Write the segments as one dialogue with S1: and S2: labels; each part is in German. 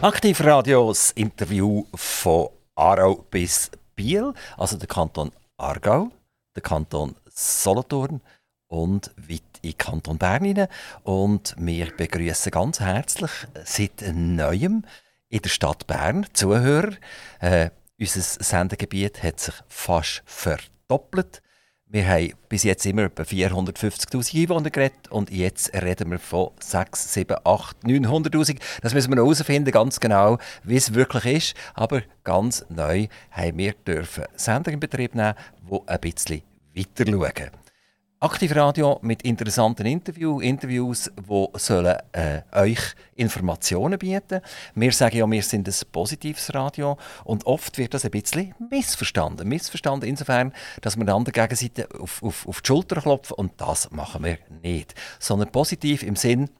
S1: Aktivradios Interview von Aarau bis Biel, also der Kanton Aargau, der Kanton Solothurn und weit in Kanton Bern. Und wir begrüßen ganz herzlich seit neuem in der Stadt Bern Zuhörer. Äh, unser Sendegebiet hat sich fast verdoppelt. Wir haben bis jetzt immer etwa 450'000 Einwohner geredet und jetzt reden wir von 6, 7, 8, 900'000. Das müssen wir noch herausfinden, ganz genau, wie es wirklich ist. Aber ganz neu haben wir dürfen Sender in Betrieb nehmen, die ein bisschen weiter schauen. Aktivradio mit interessanten Interviews, Interviews, die sollen, äh, euch Informationen bieten. Wir sagen ja, wir sind ein positives Radio und oft wird das ein bisschen missverstanden. Missverstanden insofern, dass wir der anderen Gegenseite auf, auf, auf die Schulter klopfen und das machen wir nicht. Sondern positiv im Sinn,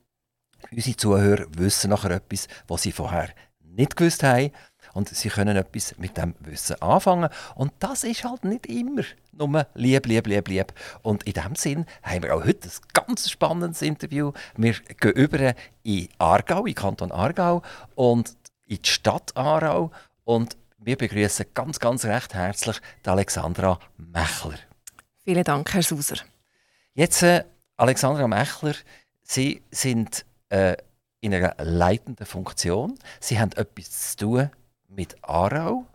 S1: unsere Zuhörer wissen nachher etwas, was sie vorher nicht gewusst haben und sie können etwas mit dem Wissen anfangen. Und das ist halt nicht immer nur lieb, lieb, lieb, lieb. Und in diesem Sinn haben wir auch heute ein ganz spannendes Interview. Wir gehen über in Aargau, in Kanton Aargau und in die Stadt Aarau und wir begrüßen ganz, ganz recht herzlich die Alexandra Mechler.
S2: Vielen Dank, Herr Suser.
S1: Jetzt, äh, Alexandra Mechler, Sie sind äh, in einer leitenden Funktion. Sie haben etwas zu tun mit Aarau.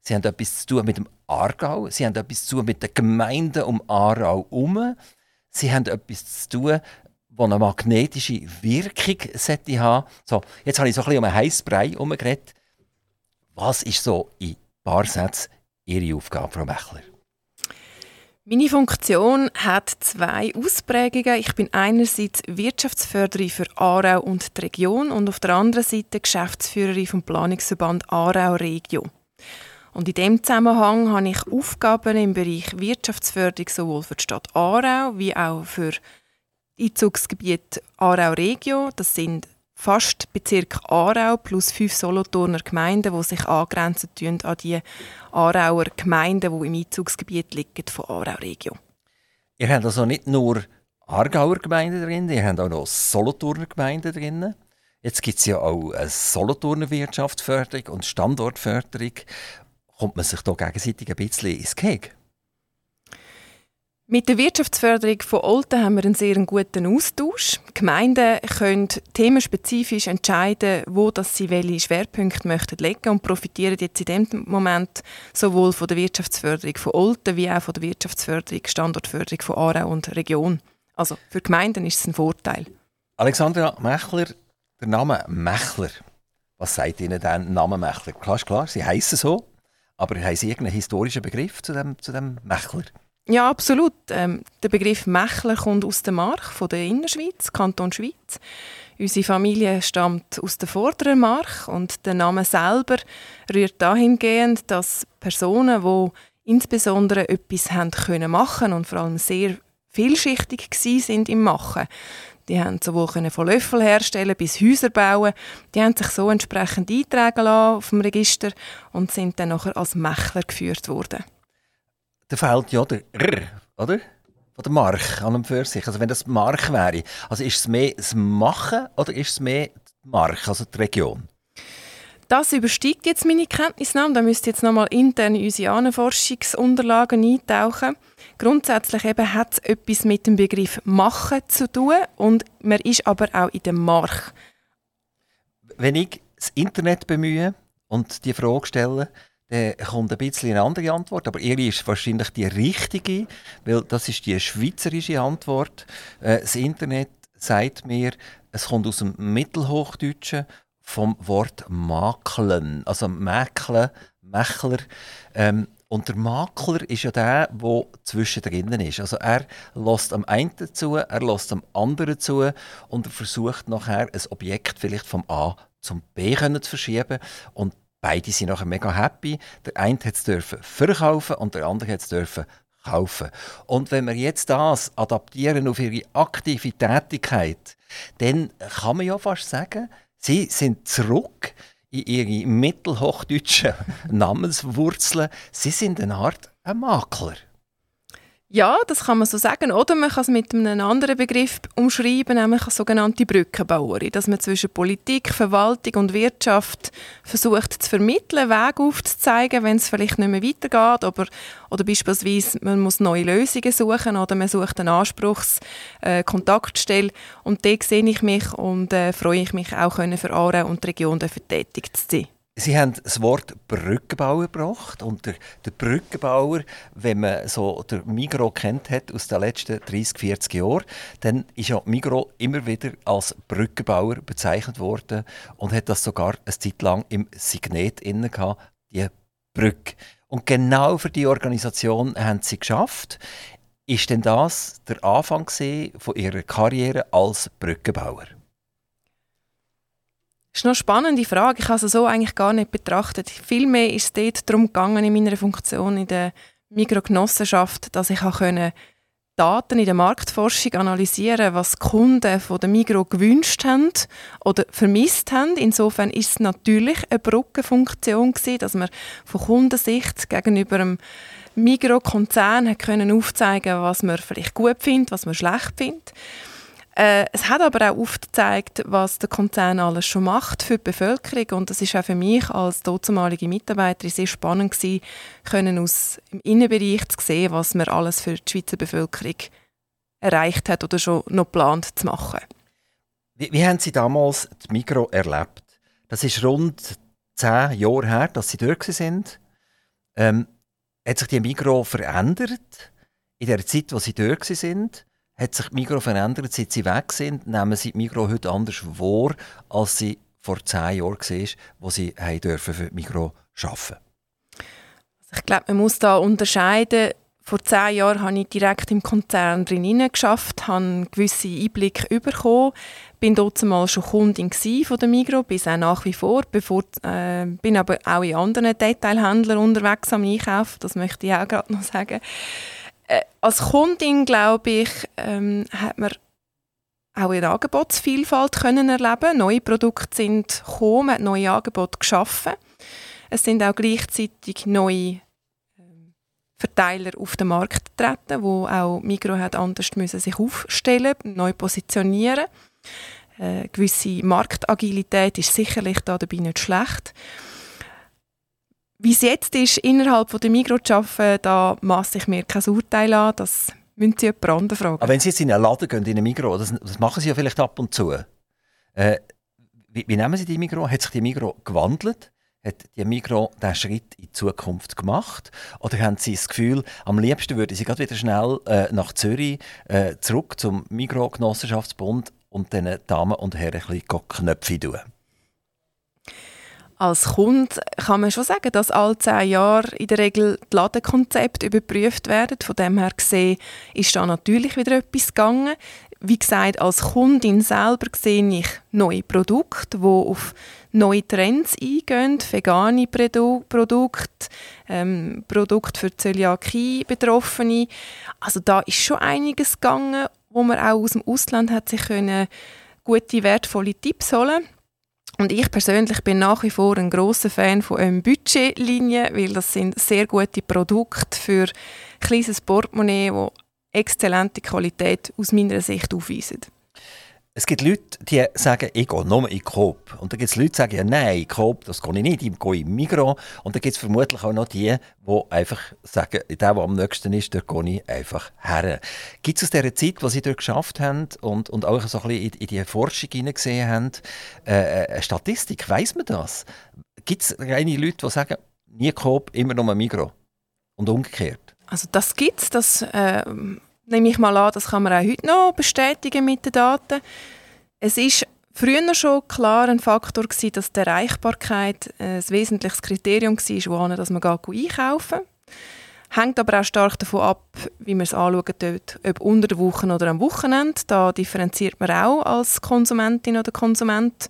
S1: Sie haben etwas zu tun mit dem Aargau. Sie haben etwas zu tun mit den Gemeinden um Aarau herum. Sie haben etwas zu tun, das eine magnetische Wirkung sollte haben. So, jetzt habe ich so ein bisschen um einen heißen Brei herumgeredet. Was ist so in ein paar Sätzen Ihre Aufgabe, Frau Mechler?
S2: Meine Funktion hat zwei Ausprägungen. Ich bin einerseits Wirtschaftsförderin für Aarau und die Region und auf der anderen Seite Geschäftsführerin vom Planungsverband Aarau Regio. Und in dem Zusammenhang habe ich Aufgaben im Bereich Wirtschaftsförderung sowohl für die Stadt Aarau wie auch für Einzugsgebiet Aarau Regio. Das sind fast Bezirk Aarau plus fünf Solothurner Gemeinden, die sich angrenzen an die Aarauer Gemeinden, die im Einzugsgebiet liegen von Aarau Regio.
S1: Ihr habt also nicht nur Aargauer Gemeinden drin, ihr habt auch noch Solothurner Gemeinden drin. Jetzt gibt es ja auch eine Solothurner Wirtschaftsförderung und Standortförderung. Kommt man sich da gegenseitig ein bisschen ins Gehege?
S2: Mit der Wirtschaftsförderung von Olten haben wir einen sehr guten Austausch. Die Gemeinden können themenspezifisch entscheiden, wo das sie welche Schwerpunkte möchten legen und profitieren jetzt in dem Moment sowohl von der Wirtschaftsförderung von Olten wie auch von der Wirtschaftsförderung, Standortförderung von Aarau und Region. Also für Gemeinden ist es ein Vorteil.
S1: Alexandra Mechler, der Name Mechler. Was sagt Ihnen der Name Mechler? Klar, klar, Sie heißen so, aber haben Sie irgendeinen historischen Begriff zu dem, zu dem Mechler?
S2: Ja, absolut. Ähm, der Begriff Mechler kommt aus der Mark, von der Innerschweiz, Kanton Schweiz. Unsere Familie stammt aus der vorderen Mark und der Name selber rührt dahingehend, dass Personen, die insbesondere etwas haben können machen und vor allem sehr vielschichtig sind im Machen, die haben sowohl von Löffel herstellen bis Häuser bauen. Die haben sich so entsprechend eintragen lassen auf dem Register und sind dann nachher als Mechler geführt worden
S1: da fehlt ja der R, oder? Von der Mark an und für sich. Also wenn das Mark wäre, also ist es mehr das Machen oder ist es mehr die Mark, also die Region?
S2: Das übersteigt jetzt meine Kenntnisnahme. Da müsste jetzt nochmal intern in unsere Ahnenforschungsunterlagen eintauchen. Grundsätzlich eben hat es etwas mit dem Begriff Machen zu tun und man ist aber auch in der Mark.
S1: Wenn ich das Internet bemühe und die Frage stelle, dann kommt ein bisschen eine andere Antwort, aber ihre ist wahrscheinlich die richtige, weil das ist die schweizerische Antwort. Äh, das Internet sagt mir, es kommt aus dem Mittelhochdeutschen vom Wort Maklen, also Mäklen, Mächler. Ähm, und der Makler ist ja der, der zwischendrin ist. Also er lässt am einen zu, er lässt am anderen zu und er versucht nachher ein Objekt vielleicht vom A zum B zu verschieben. Und Beide sind nachher mega happy. Der eine hat es dürfen verkaufen und der andere hat es dürfen kaufen. Und wenn wir jetzt das adaptieren auf ihre aktive Tätigkeit, dann kann man ja fast sagen, sie sind zurück in ihre mittelhochdeutschen Namenswurzeln. Sie sind eine Art ein Makler.
S2: Ja, das kann man so sagen. Oder man kann es mit einem anderen Begriff umschreiben, nämlich als sogenannte Brückenbauerin. Dass man zwischen Politik, Verwaltung und Wirtschaft versucht zu vermitteln, Wege aufzuzeigen, wenn es vielleicht nicht mehr weitergeht. Oder, oder beispielsweise man muss neue Lösungen suchen oder man sucht eine Anspruchskontaktstelle. Äh, und da sehe ich mich und äh, freue ich mich auch, können für Aarau und die Region tätig zu sein.
S1: Sie haben das Wort Brückenbauer gebracht und der, der Brückenbauer, wenn man so der Migro kennt hat aus den letzten 30, 40 Jahren, dann ist ja Migro immer wieder als Brückenbauer bezeichnet worden und hat das sogar eine Zeit lang im Signet inne gehabt, die Brücke. Und genau für die Organisation haben sie geschafft. Ist denn das der Anfang von ihrer Karriere als Brückenbauer?
S2: Das ist eine spannende Frage. Ich habe es so eigentlich gar nicht betrachtet. Vielmehr ist es dort darum gegangen, in meiner Funktion in der Mikrogenossenschaft, dass ich können Daten in der Marktforschung analysieren was die Kunden von der Migro gewünscht haben oder vermisst haben. Insofern ist es natürlich eine Brückenfunktion gewesen, dass man von Kundensicht gegenüber einem Migro-Konzern aufzeigen was man vielleicht gut findet, was man schlecht findet. Äh, es hat aber auch aufgezeigt, was der Konzern alles schon macht für die Bevölkerung und das ist auch für mich als damalige Mitarbeiterin sehr spannend gewesen, können aus dem Innenbereich zu sehen, was man alles für die Schweizer Bevölkerung erreicht hat oder schon noch plant zu machen.
S1: Wie, wie haben Sie damals die Mikro erlebt? Das ist rund zehn Jahre her, dass Sie dort sind. Ähm, hat sich die Mikro verändert in der Zeit, wo Sie dort sind? Hat sich die Migro verändert, seit sie weg sind? Nehmen sie die Migro heute anders wahr, als sie vor zehn Jahren war, wo sie für die Migro arbeiten
S2: also Ich glaube, man muss da unterscheiden. Vor zehn Jahren habe ich direkt im Konzern drin geschafft, habe einen gewissen Einblick bekommen, bin dort mal schon Kundin von der Migro, bis auch nach wie vor, bevor, äh, bin aber auch in anderen Detailhändlern unterwegs am Einkaufen, das möchte ich auch gerade noch sagen äh, als Kundin, glaube ich, ähm, hat man auch eine Angebotsvielfalt können erleben. Neue Produkte sind gekommen, man hat neue Angebote geschaffen. Es sind auch gleichzeitig neue ähm, Verteiler auf den Markt getreten, wo auch Migro hat anders müssen sich aufstellen, neu positionieren. Äh, gewisse Marktagilität ist sicherlich da dabei nicht schlecht. Wie es jetzt ist, innerhalb der Migros zu arbeiten, da masse ich mir kein Urteil an. Das müssen Sie jemand anderen fragen.
S1: Aber wenn Sie jetzt in einen Laden gehen, in einen Migros, das, das machen Sie ja vielleicht ab und zu. Äh, wie, wie, nehmen Sie die Migros? Hat sich die Migros gewandelt? Hat die Migros diesen Schritt in die Zukunft gemacht? Oder haben Sie das Gefühl, am liebsten würden Sie gerade wieder schnell äh, nach Zürich äh, zurück zum Migros-Genossenschaftsbund und den Damen und Herren ein bisschen Knöpfe tun?
S2: Als Kunde kann man schon sagen, dass alle zehn Jahre in der Regel die Ladenkonzepte überprüft werden. Von dem her gesehen ist da natürlich wieder etwas gegangen. Wie gesagt, als Kundin selber sehe ich neue Produkte, die auf neue Trends eingehen, vegane Produ Produkte, ähm, Produkte für Zöliakie-Betroffene. Also da ist schon einiges gegangen, wo man auch aus dem Ausland hat sich können gute, wertvolle Tipps holen und ich persönlich bin nach wie vor ein großer Fan von einem Budgetlinie, weil das sind sehr gute Produkte für ein kleines Portemonnaie, die exzellente Qualität aus meiner Sicht aufweisen.
S1: Es gibt Leute, die sagen, ich gehe nur in Coop. Und dann gibt es Leute, die sagen, ja, nein, Coop, das gehe ich nicht, ich gehe in Migros. Und dann gibt es vermutlich auch noch die, die einfach sagen, der, der am nächsten ist, dort gehe ich einfach her. Gibt es aus dieser Zeit, die Sie dort geschafft haben und, und auch so ein bisschen in, in die Forschung hineingesehen haben, äh, eine Statistik, weiss man das? Gibt es einige Leute, die sagen, nie Coop, immer nur Migros? Und umgekehrt?
S2: Also das gibt es, das... Äh nehme ich mal an, das kann man auch heute noch bestätigen mit den Daten. Es ist früher schon klar ein Faktor gewesen, dass die Erreichbarkeit ein wesentliches Kriterium war, wohin dass man einkaufen geht. Hängt aber auch stark davon ab, wie man es anschaut, ob unter der Woche oder am Wochenende. Da differenziert man auch als Konsumentin oder Konsument.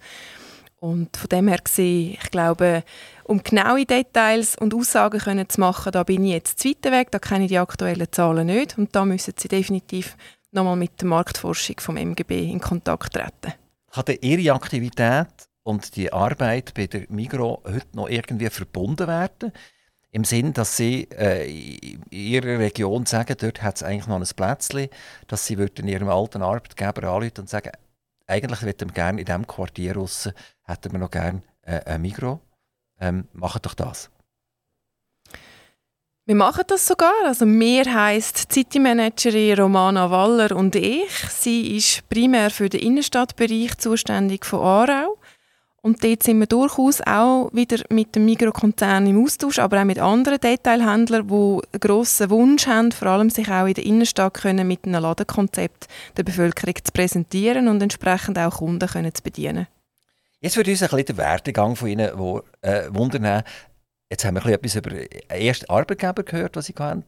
S2: Und von dem her gesehen, ich glaube, um genaue Details und Aussagen können zu machen, da bin ich jetzt zu weit weg, da kenne ich die aktuellen Zahlen nicht und da müssen Sie definitiv nochmal mit der Marktforschung vom MGB in Kontakt treten.
S1: Hat Ihre Aktivität und die Arbeit bei der Migro heute noch irgendwie verbunden werden? im Sinn, dass sie äh, in ihrer Region sagen, dort hat es eigentlich noch ein Plätzchen, dass sie würden ihrem alten Arbeitgeber anrufen und sagen, eigentlich hätten wir gerne in diesem Quartier raus, hätten wir noch gerne äh, ein Mikro. Ähm, macht doch das.
S2: Wir machen das sogar. Also mir heisst City-Managerin Romana Waller und ich. Sie ist primär für den Innenstadtbereich zuständig von Aarau. Und dort sind wir durchaus auch wieder mit dem Mikrokonzern im Austausch, aber auch mit anderen Detailhändlern, die einen grossen Wunsch haben, vor allem sich auch in der Innenstadt können mit einem Ladenkonzept der Bevölkerung zu präsentieren und entsprechend auch Kunden können zu bedienen.
S1: Jetzt würde uns ein bisschen der Werdegang von Ihnen wo, äh, wundern. Jetzt haben wir etwas über den ersten Arbeitgeber gehört, was Sie hatten.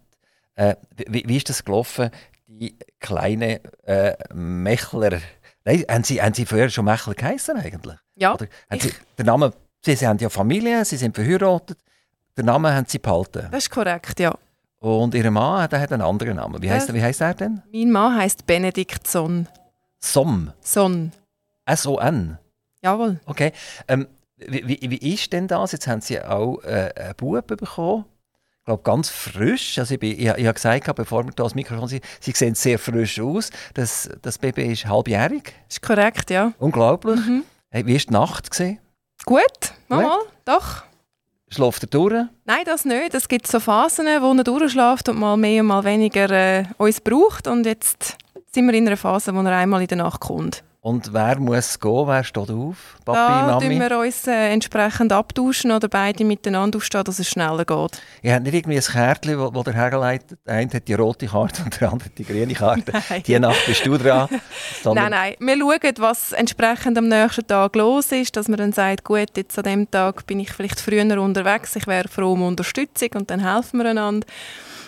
S1: Äh, wie, wie ist das gelaufen, die kleine äh, Mechler? Nein, haben Sie, haben Sie vorher schon Mechler geheißen eigentlich?
S2: Ja.
S1: Oder haben Sie, der Name, Sie, Sie haben ja Familie, Sie sind verheiratet. Den Namen haben Sie behalten.
S2: Das ist korrekt, ja.
S1: Und Ihr Mann der hat einen anderen Namen. Wie heißt, wie heißt er denn?
S2: Mein Mann heißt Benedikt Son.
S1: Som?
S2: Son.
S1: S-O-N?
S2: Jawohl.
S1: Okay. Ähm, wie, wie, wie ist denn das? Jetzt haben Sie auch äh, einen Bub bekommen. Ich glaube, ganz frisch. Also ich, bin, ich, ich habe gesagt, bevor wir das Mikrofon sind, Sie sehen sehr frisch aus. Das, das Baby ist halbjährig.
S2: Das ist korrekt, ja.
S1: Unglaublich. Mhm. Hey, wie war die Nacht? Gewesen?
S2: Gut, mal, mal, doch.
S1: Schläft er durch?
S2: Nein, das nicht. Es gibt so Phasen, wo er durchschläft und mal mehr und mal weniger äh, uns braucht. Und jetzt sind wir in einer Phase, wo er einmal in der Nacht kommt.
S1: Und wer muss gehen? Wer steht auf?
S2: Papi, da Mami? Da wir uns äh, entsprechend abtauschen oder beide miteinander aufstehen, dass es schneller geht.
S1: Ihr habt nicht irgendwie ein Kärtchen, das der hergeleitet Der eine hat die rote Karte und der andere die grüne Karte. Nein. Die Nacht bist du dran.
S2: nein, nein. Wir schauen, was entsprechend am nächsten Tag los ist, dass man dann sagt, gut, jetzt an dem Tag bin ich vielleicht früher unterwegs, ich wäre froh um Unterstützung und dann helfen wir einander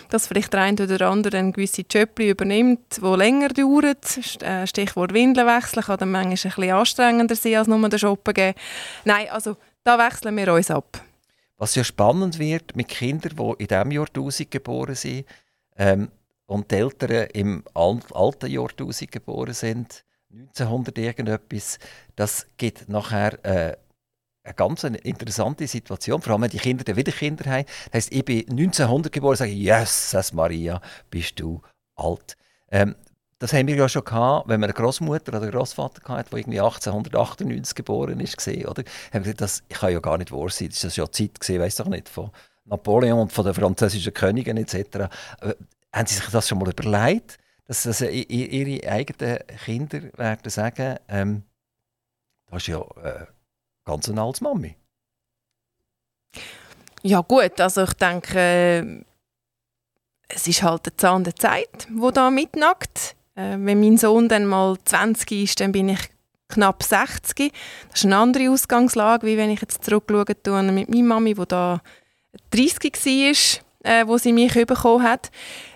S2: dass vielleicht der eine oder andere ein gewisse Jöppli übernimmt, die länger dauert. Äh, Stichwort Windeln wechseln kann dann manchmal ein bisschen anstrengender sein, als nur den Shoppen geben. Nein, also da wechseln wir uns ab.
S1: Was ja spannend wird mit Kindern, die in diesem Jahrtausend geboren sind ähm, und die Eltern im alten Jahrtausend geboren sind, 1900 irgendetwas, das gibt nachher äh, eine ganz interessante Situation, vor allem wenn die Kinder dann wieder Kinder haben. Das heisst, ich bin 1900 geboren und sage, Jesus Maria, bist du alt. Ähm, das haben wir ja schon gehabt, wenn man eine Großmutter oder einen Großvater hatte, der irgendwie 1898 geboren ist, oder? Haben wir gesagt, das kann ja gar nicht wahr sein. Das ist ja Zeit gesehen, weiß doch nicht, von Napoleon und von den französischen Königen etc. Äh, haben Sie sich das schon mal überlegt, dass, dass Ihre eigenen Kinder werden sagen, ähm, das ist ja äh, ganz ein altes Mami.
S2: Ja gut, also ich denke, es ist halt der Zahn der Zeit, wo da mitnackt. Äh, wenn mein Sohn dann mal 20 ist, dann bin ich knapp 60. Das ist eine andere Ausgangslage, wie wenn ich jetzt zurückschaue mit meiner Mami, die da 30 war äh, wo sie mich bekommen hat.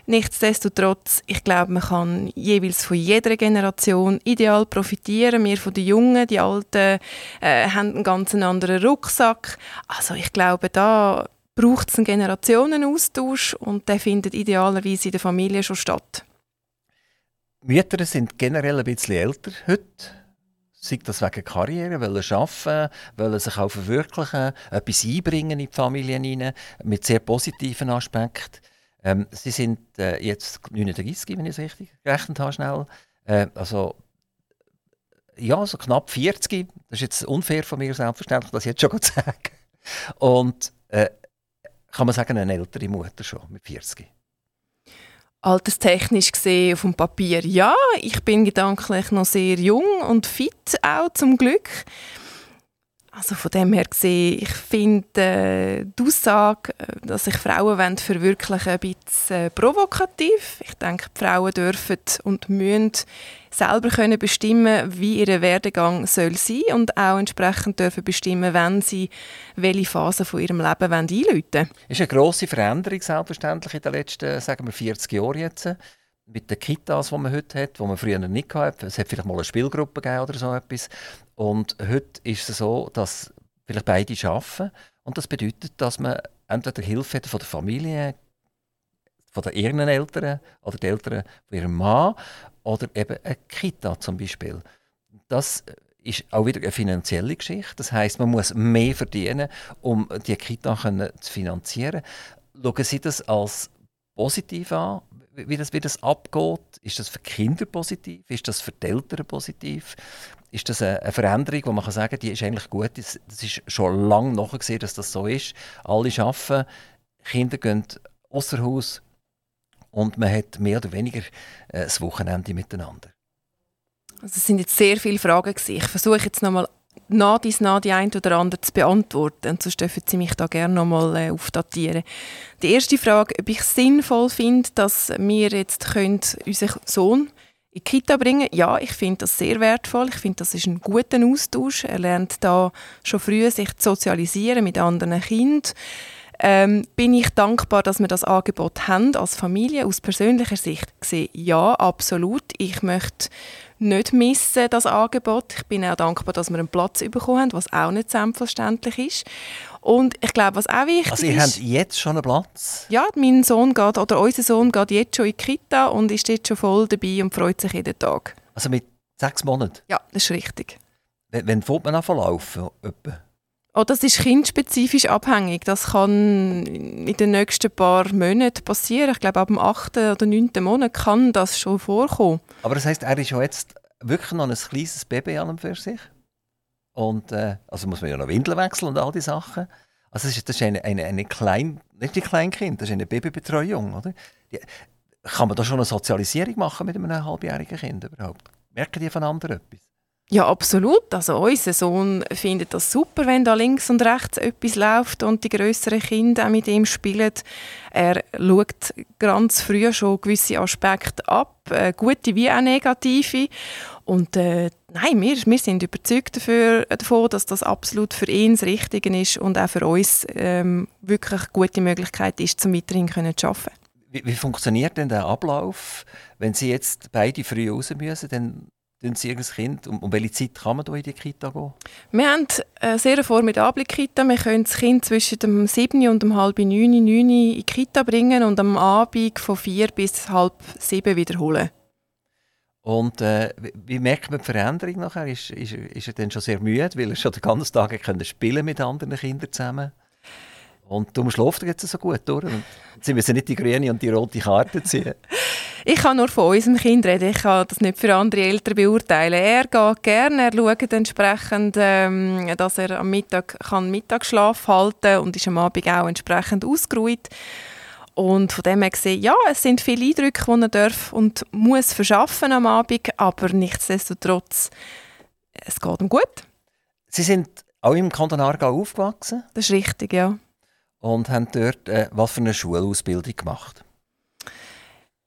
S2: Nichtsdestotrotz, ich glaube, man kann jeweils von jeder Generation ideal profitieren. Wir von den Jungen, die Alten, äh, haben einen ganz anderen Rucksack. Also ich glaube, da braucht es einen Generationenaustausch und der findet idealerweise in der Familie schon statt.
S1: Mütter sind generell ein bisschen älter heute sei das wegen Karriere, wollen arbeiten, wollen sich auch verwirklichen, etwas einbringen in die Familie hinein, mit sehr positiven Aspekten. Ähm, sie sind äh, jetzt 39, wenn ich es richtig gerechnet habe, schnell. Äh, also, ja, so knapp 40. Das ist jetzt unfair von mir, selbstverständlich, das jetzt schon zu sagen. Und äh, kann man sagen, eine ältere Mutter schon mit 40.
S2: Alterstechnisch gesehen auf dem Papier ja. Ich bin gedanklich noch sehr jung und fit auch zum Glück. Also von dem her gesehen, ich finde äh, die Aussage, äh, dass sich Frauen wollen, verwirklichen ein bisschen äh, provokativ. Ich denke, die Frauen dürfen und müssen selber können bestimmen, wie ihr Werdegang soll sein und auch entsprechend dürfen bestimmen, wenn sie welche Phase von ihrem Leben einläuten wollen. Das
S1: ist eine grosse Veränderung selbstverständlich in den letzten, sagen wir, 40 Jahren jetzt mit den Kitas, die man heute hat, die man früher nicht hatte. Es hat vielleicht mal eine Spielgruppe gegeben oder so etwas. Und heute ist es so, dass vielleicht beide arbeiten. Und das bedeutet, dass man entweder Hilfe hat von der Familie, von den ihren Eltern oder den Eltern von ihrem Mann oder eben eine Kita zum Beispiel. Das ist auch wieder eine finanzielle Geschichte. Das heißt, man muss mehr verdienen, um die Kita zu finanzieren. Schauen Sie das als positiv an, wie das, wie das abgeht? Ist das für Kinder positiv? Ist das für die Eltern positiv? Ist das eine, Veränderung, wo man kann sagen kann, die ist eigentlich gut? Das, ist schon lange nachgesehen, dass das so ist. Alle arbeiten, Kinder gehen außer Haus und man hat mehr oder weniger äh, das Wochenende miteinander.
S2: Also es sind jetzt sehr viele Fragen. Gewesen. Ich versuche jetzt nochmal nach dies nach die ein oder andere zu beantworten. Sonst dürfen Sie mich da gerne nochmal äh, aufdatieren. Die erste Frage, ob ich es sinnvoll finde, dass wir jetzt können unseren Sohn in die Kita bringen Ja, ich finde das sehr wertvoll. Ich finde, das ist ein guter Austausch. Er lernt da schon früh sich zu sozialisieren mit anderen Kindern. Ähm, bin ich dankbar, dass wir das Angebot haben als Familie. Aus persönlicher Sicht gesehen, ja, absolut. Ich möchte nicht missen, das Angebot. Ich bin auch dankbar, dass wir einen Platz bekommen haben, was auch nicht selbstverständlich ist. Und ich glaube, was auch wichtig
S1: also, ihr
S2: ist...
S1: habt jetzt schon einen Platz?
S2: Ja, mein Sohn geht, oder unser Sohn geht jetzt schon in die Kita und ist jetzt schon voll dabei und freut sich jeden Tag.
S1: Also mit sechs Monaten?
S2: Ja, das ist richtig.
S1: Wann fängt man an zu laufen? Etwa?
S2: Oh, das ist kindspezifisch abhängig. Das kann in den nächsten paar Monaten passieren. Ich glaube, ab dem 8. oder 9. Monat kann das schon vorkommen.
S1: Aber das heißt, er ist ja jetzt wirklich noch ein kleines Baby an und für sich. Und äh, also muss man ja noch Windeln wechseln und all die Sachen. Also das ist, das ist eine, eine, eine klein, nicht ein Kleinkind, das ist eine Babybetreuung, oder? Die, kann man da schon eine Sozialisierung machen mit einem halbjährigen Kind überhaupt? Merken die von anderen etwas?
S2: Ja, absolut. Also unser Sohn findet das super, wenn da links und rechts etwas läuft und die größeren Kinder auch mit ihm spielen. Er schaut ganz früh schon gewisse Aspekte ab, äh, gute wie auch negative. Und äh, nein, wir, wir sind überzeugt dafür, davon, dass das absolut für ihn das Richtige ist und auch für uns ähm, wirklich eine gute Möglichkeit ist, zum weiterhin zu arbeiten.
S1: Wie, wie funktioniert denn der Ablauf, wenn Sie jetzt beide früh raus müssen? Dann Sie ein Kind? Um, um welche Zeit kann man da in die Kita gehen?
S2: Wir haben eine sehr formidable Kita. Wir können das Kind zwischen dem 7 und dem halb 9, 9 in die Kita bringen und am Abend von 4 bis halb 7 wiederholen.
S1: Und äh, wie merkt man die Veränderung nachher? Ist, ist, ist er dann schon sehr müde, weil er schon den ganzen Tag spielen mit anderen Kindern zusammen? Und darum schläft er jetzt so gut durch. Und sie müssen nicht die grüne und die rote Karte ziehen.
S2: ich kann nur von unserem Kind reden. Ich kann das nicht für andere Eltern beurteilen. Er geht gerne, er schaut entsprechend, ähm, dass er am Mittag kann Mittagsschlaf halten und ist am Abend auch entsprechend ausgeruht. Und von dem her gesehen, ja, es sind viele Eindrücke, die er darf und muss verschaffen am Abend, aber nichtsdestotrotz, es geht ihm gut.
S1: Sie sind auch im Kanton Aargau aufgewachsen?
S2: Das ist richtig, ja
S1: und haben dort äh, was für eine Schulausbildung gemacht?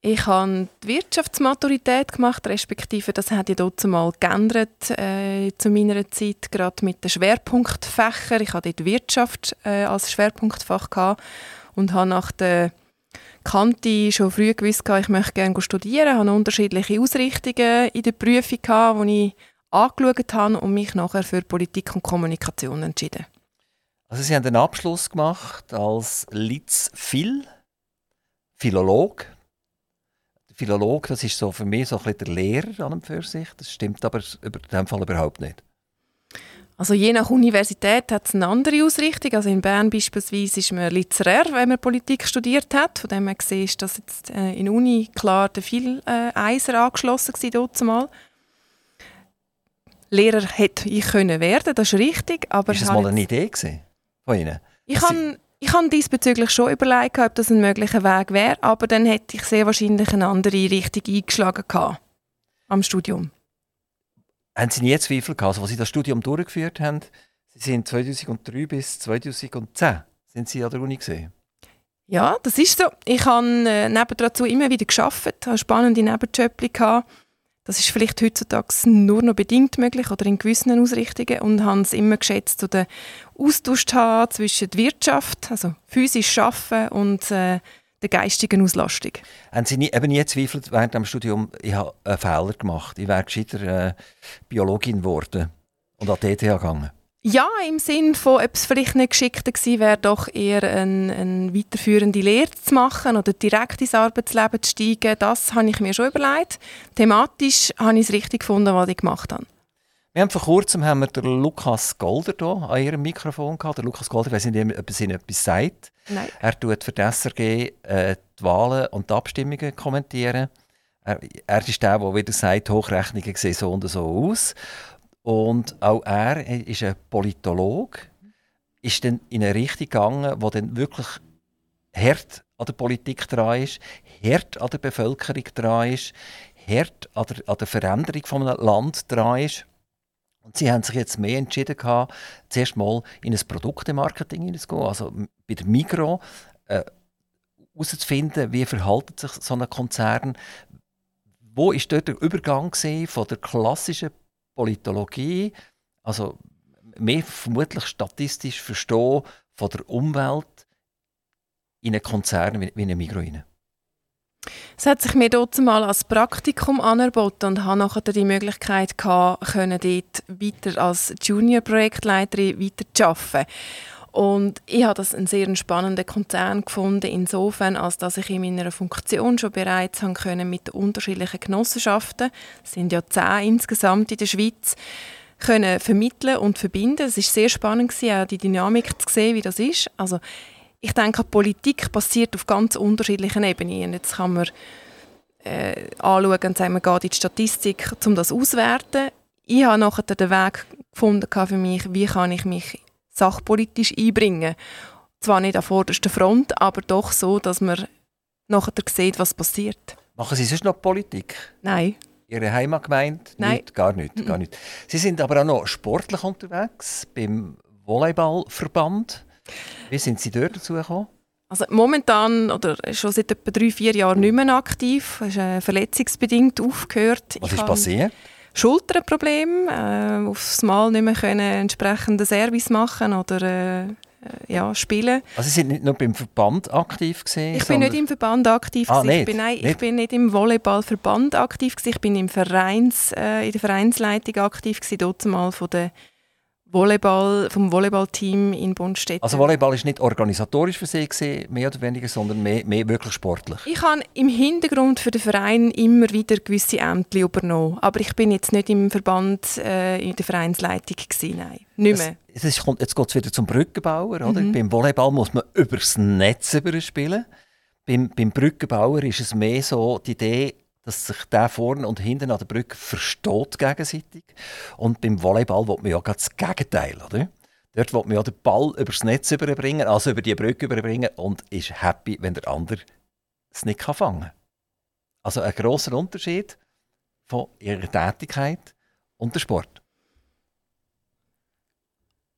S2: Ich habe die Wirtschaftsmaturität gemacht, respektive das hat ja dort mal geändert äh, zu meiner Zeit, gerade mit den Schwerpunktfächern. Ich hatte dort Wirtschaft äh, als Schwerpunktfach gehabt und habe nach der Kante schon früh gewusst, ich möchte gerne studieren. Ich hatte unterschiedliche Ausrichtungen in der Prüfung, die ich angeschaut habe und mich nachher für Politik und Kommunikation entschieden.
S1: Also Sie haben einen Abschluss gemacht als Litz Phil, Philolog. Philolog, das ist so für mich so ein bisschen der Lehrer an und für sich. Das stimmt aber in dem Fall überhaupt nicht.
S2: Also je nach Universität hat es eine andere Ausrichtung. Also in Bern beispielsweise ist man literar, wenn man Politik studiert hat. Von dem her gesehen ist das jetzt äh, in der Uni klar der viel äh, Eiser angeschlossen gewesen, dort mal. Lehrer hätte ich können werden, das ist richtig. Aber
S1: ist das mal eine Idee gewesen? von Ihnen?
S2: Ich habe ich habe diesbezüglich schon überlegt, ob das ein möglicher Weg wäre, aber dann hätte ich sehr wahrscheinlich eine andere Richtung eingeschlagen gehabt, am Studium.
S1: Haben Sie nie Zweifel gehabt, also, als Sie das Studium durchgeführt haben? Sie sind 2003 bis 2010 sind Sie an der Uni gesehen.
S2: Ja, das ist so. Ich habe äh, dazu immer wieder geschafft, habe spannende Nebenjobs gehabt das ist vielleicht heutzutage nur noch bedingt möglich oder in gewissen Ausrichtungen und haben es immer geschätzt, so den Austausch zu haben zwischen der Wirtschaft, also physisch arbeiten und äh, der geistigen Auslastung.
S1: Haben Sie nie, eben nie gezweifelt während dem Studium, ich habe einen Fehler gemacht, ich wäre gescheiter äh, Biologin geworden und an die ETH gegangen?
S2: Ja, im Sinn von, ob es vielleicht nicht geschickter gewesen wäre, doch eher eine, eine weiterführende Lehre zu machen oder direkt ins Arbeitsleben zu steigen, das habe ich mir schon überlegt. Thematisch habe ich es richtig gefunden, was ich gemacht habe.
S1: Wir haben vor kurzem haben wir den Lukas Golder hier an ihrem Mikrofon gehabt. Der Lukas Golder, ich weiß nicht, ob es Ihnen etwas sagt.
S2: Nein.
S1: Er tut für die SRG äh, die Wahlen und die Abstimmungen kommentieren. Er, er ist der, der wieder sagt, Hochrechnungen sehen so und so aus. Und auch er ist ein Politologe, ist dann in eine Richtung gegangen, wo dann wirklich hart an der Politik dran ist, hart an der Bevölkerung dran ist, hart an der, an der Veränderung von einem Land dran ist. Und sie haben sich jetzt mehr entschieden, gehabt, zuerst mal in ein Produktemarketing hineinzugehen, also bei der Migro äh, herauszufinden, wie verhaltet sich so ein Konzern, wo ist dort der Übergang von der klassischen Politologie, also mehr vermutlich statistisch verstehen von der Umwelt in einen Konzern wie, wie eine Migro rein.
S2: Es hat sich mir dort mal als Praktikum angeboten und habe nachher die Möglichkeit gehabt, dort weiter als Junior-Projektleiterin weiter zu arbeiten. Und ich habe das einen sehr spannenden Konzern gefunden, insofern, als dass ich in meiner Funktion schon bereits haben können mit den unterschiedlichen Genossenschaften, es sind ja zehn insgesamt in der Schweiz, können vermitteln und verbinden. Es ist sehr spannend gewesen, auch die Dynamik zu sehen, wie das ist. Also ich denke, Politik passiert auf ganz unterschiedlichen Ebenen. Jetzt kann man äh, anschauen und sagen, man geht in die Statistik, um das auszuwerten. Ich habe nachher den Weg gefunden für mich, wie kann ich mich sachpolitisch einbringen. Zwar nicht an vorderster Front, aber doch so, dass man nachher sieht, was passiert.
S1: Machen Sie sonst noch Politik?
S2: Nein.
S1: Ihre Heimatgemeinde?
S2: Nein.
S1: Nicht, gar nicht, gar nicht. Sie sind aber auch noch sportlich unterwegs beim Volleyballverband. Wie sind Sie dort dazu gekommen?
S2: Also momentan oder schon seit etwa drei, vier Jahren nicht mehr aktiv. Es ist äh, verletzungsbedingt aufgehört.
S1: Was ich ist passiert?
S2: Schulterproblem, äh, aufs Mal nicht mehr können entsprechenden Service machen oder äh, ja, spielen.
S1: Also Sie sind nicht nur beim Verband aktiv gewesen,
S2: Ich bin nicht im Verband aktiv
S1: ah,
S2: Ich bin, nein, nicht? ich bin nicht im Volleyballverband aktiv gewesen. Ich bin im Vereins, äh, in der Vereinsleitung aktiv gewesen, dort mal von der Volleyball, vom Volleyballteam in Bonstedt.
S1: Also Volleyball ist nicht organisatorisch für Sie gewesen, mehr oder weniger, sondern mehr, mehr wirklich sportlich?
S2: Ich habe im Hintergrund für den Verein immer wieder gewisse Ämter übernommen, aber ich bin jetzt nicht im Verband äh, in der Vereinsleitung gewesen, nein, nicht mehr.
S1: Es, es ist, jetzt geht es wieder zum Brückenbauer, oder? Mhm. Beim Volleyball muss man übers Netz spielen. Beim, beim Brückenbauer ist es mehr so die Idee, dass sich der vorne und hinten an der Brücke versteht gegenseitig. Und beim Volleyball will man ja das Gegenteil, oder? Dort will man ja den Ball übers Netz überbringen, also über die Brücke überbringen und ist happy, wenn der andere es nicht fangen kann. Also ein grosser Unterschied von ihrer Tätigkeit und der Sport.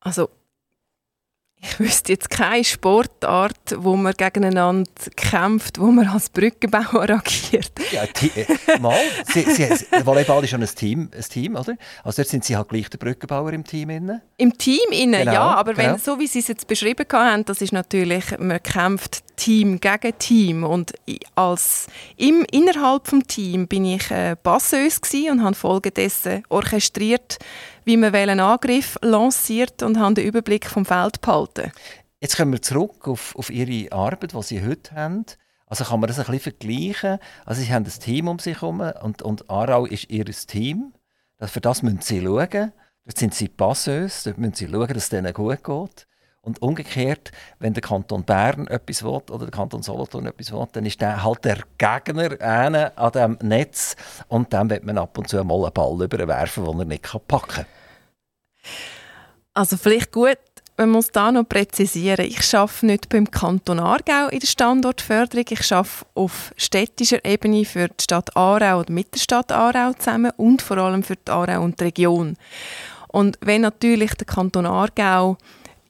S2: Also ich wüsste jetzt keine Sportart, wo man gegeneinander kämpft, wo man als Brückenbauer agiert.
S1: Ja, äh, mal. Sie, sie, Volleyball ist schon ein Team, ein Team, oder? Also dort sind Sie halt gleich der Brückenbauer im Team innen.
S2: Im Team innen, genau, ja. Aber genau. wenn, so wie Sie es jetzt beschrieben haben, das ist natürlich, man kämpft Team gegen Team. Und als, im, innerhalb des Teams bin ich äh, Basseuse und habe folgedessen orchestriert, wie man einen Angriff lanciert und haben den Überblick vom Feld behalten.
S1: Jetzt kommen wir zurück auf, auf Ihre Arbeit, die Sie heute haben. Also kann man das ein bisschen vergleichen. Also Sie haben ein Team um sich herum und, und Aarau ist Ihr Team. Für das müssen Sie schauen. Dort sind Sie Passeus, dort müssen Sie schauen, dass es denen gut geht. Und umgekehrt, wenn der Kanton Bern etwas will oder der Kanton Solothurn etwas will, dann ist der halt der Gegner an diesem Netz und dann wird man ab und zu mal einen Ball überwerfen, den er nicht packen kann.
S2: Also vielleicht gut, man muss da noch präzisieren. Ich arbeite nicht beim Kanton Aargau in der Standortförderung. Ich arbeite auf städtischer Ebene für die Stadt Aarau und mit der Stadt Aarau zusammen und vor allem für die Aarau und die Region. Und wenn natürlich der Kanton Aargau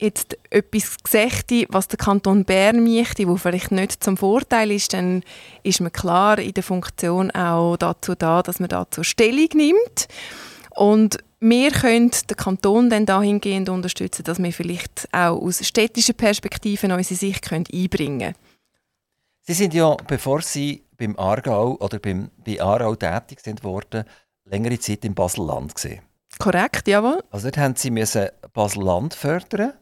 S2: jetzt etwas gesagt, was der Kanton Bern möchte, wo vielleicht nicht zum Vorteil ist, dann ist man klar in der Funktion auch dazu da, dass man dazu Stellung nimmt. Und wir können den Kanton dann dahingehend unterstützen, dass wir vielleicht auch aus städtischer Perspektive unsere Sicht einbringen können.
S1: Sie sind ja, bevor Sie beim Aargau oder beim, bei Aarau tätig sind worden, längere Zeit im Basel-Land gesehen.
S2: Korrekt, jawohl.
S1: Also dort haben Sie Basel-Land fördern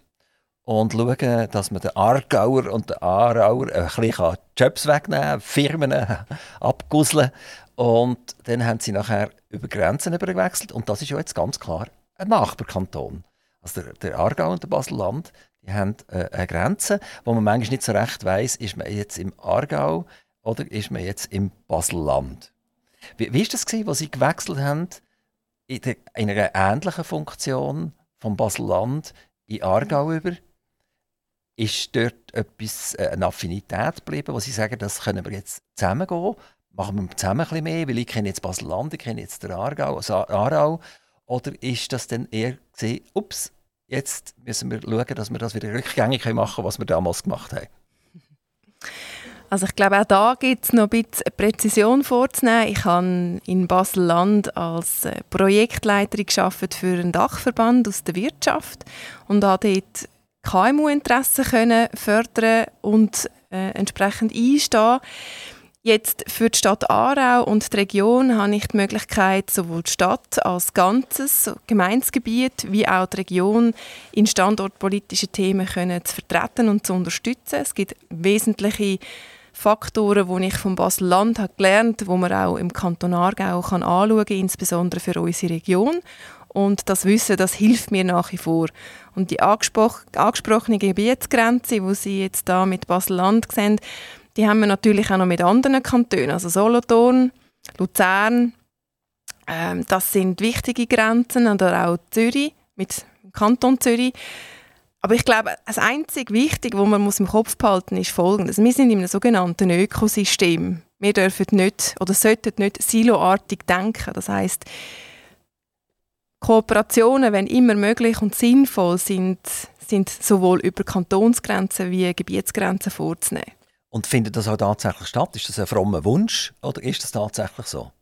S1: und schauen, dass man den Aargauer und den Aarauer ein bisschen Jobs wegnehmen Firmen abgusseln Und dann haben sie nachher über Grenzen übergewechselt und das ist ja jetzt ganz klar ein Nachbarkanton. Also der, der Aargau und der Basel-Land, die haben äh, eine Grenze, wo man manchmal nicht so recht weiß, ist man jetzt im Aargau oder ist man jetzt im Basel-Land. Wie, ist das gewesen, als sie gewechselt haben in, der, in einer ähnlichen Funktion vom Basel-Land in Aargau über? Ist dort etwas, äh, eine Affinität geblieben, wo sie sagen, das können wir jetzt zusammen gehen? Machen wir zusammen ein bisschen mehr, weil ich kenne jetzt Basel-Land, ich kenne jetzt den Aargau, also Aarau. Oder ist das dann eher gesehen, ups, jetzt müssen wir schauen, dass wir das wieder rückgängig machen können, was wir damals gemacht haben?
S2: Also ich glaube, auch da gibt es noch ein bisschen Präzision vorzunehmen. Ich habe in Basel-Land als äh, Projektleiterin geschafft für einen Dachverband aus der Wirtschaft und habe dort KMU-Interessen fördern und äh, entsprechend einstehen. Jetzt für die Stadt Aarau und die Region habe ich die Möglichkeit, sowohl die Stadt als ganzes Gemeindegebiet wie auch die Region in standortpolitischen Themen können zu vertreten und zu unterstützen. Es gibt wesentliche Faktoren, die ich vom Basel-Land gelernt habe, die man auch im Kanton Aargau anschauen kann, insbesondere für unsere Region. Und das Wissen, das hilft mir nach wie vor. Und die angespro angesprochene Gebietsgrenze, die Sie jetzt da mit Basel-Land sehen, die haben wir natürlich auch noch mit anderen Kantonen, also Solothurn, Luzern. Ähm, das sind wichtige Grenzen, oder auch Zürich, mit dem Kanton Zürich. Aber ich glaube, das einzige Wichtige, was man muss im Kopf behalten muss, ist Folgendes. Wir sind in einem sogenannten Ökosystem. Wir dürfen nicht oder sollten nicht siloartig denken. Das heißt, Kooperationen, wenn immer möglich und sinnvoll sind, sind sowohl über Kantonsgrenzen wie Gebietsgrenzen vorzunehmen.
S1: Und findet das auch tatsächlich statt? Ist das ein frommer Wunsch oder ist das tatsächlich so?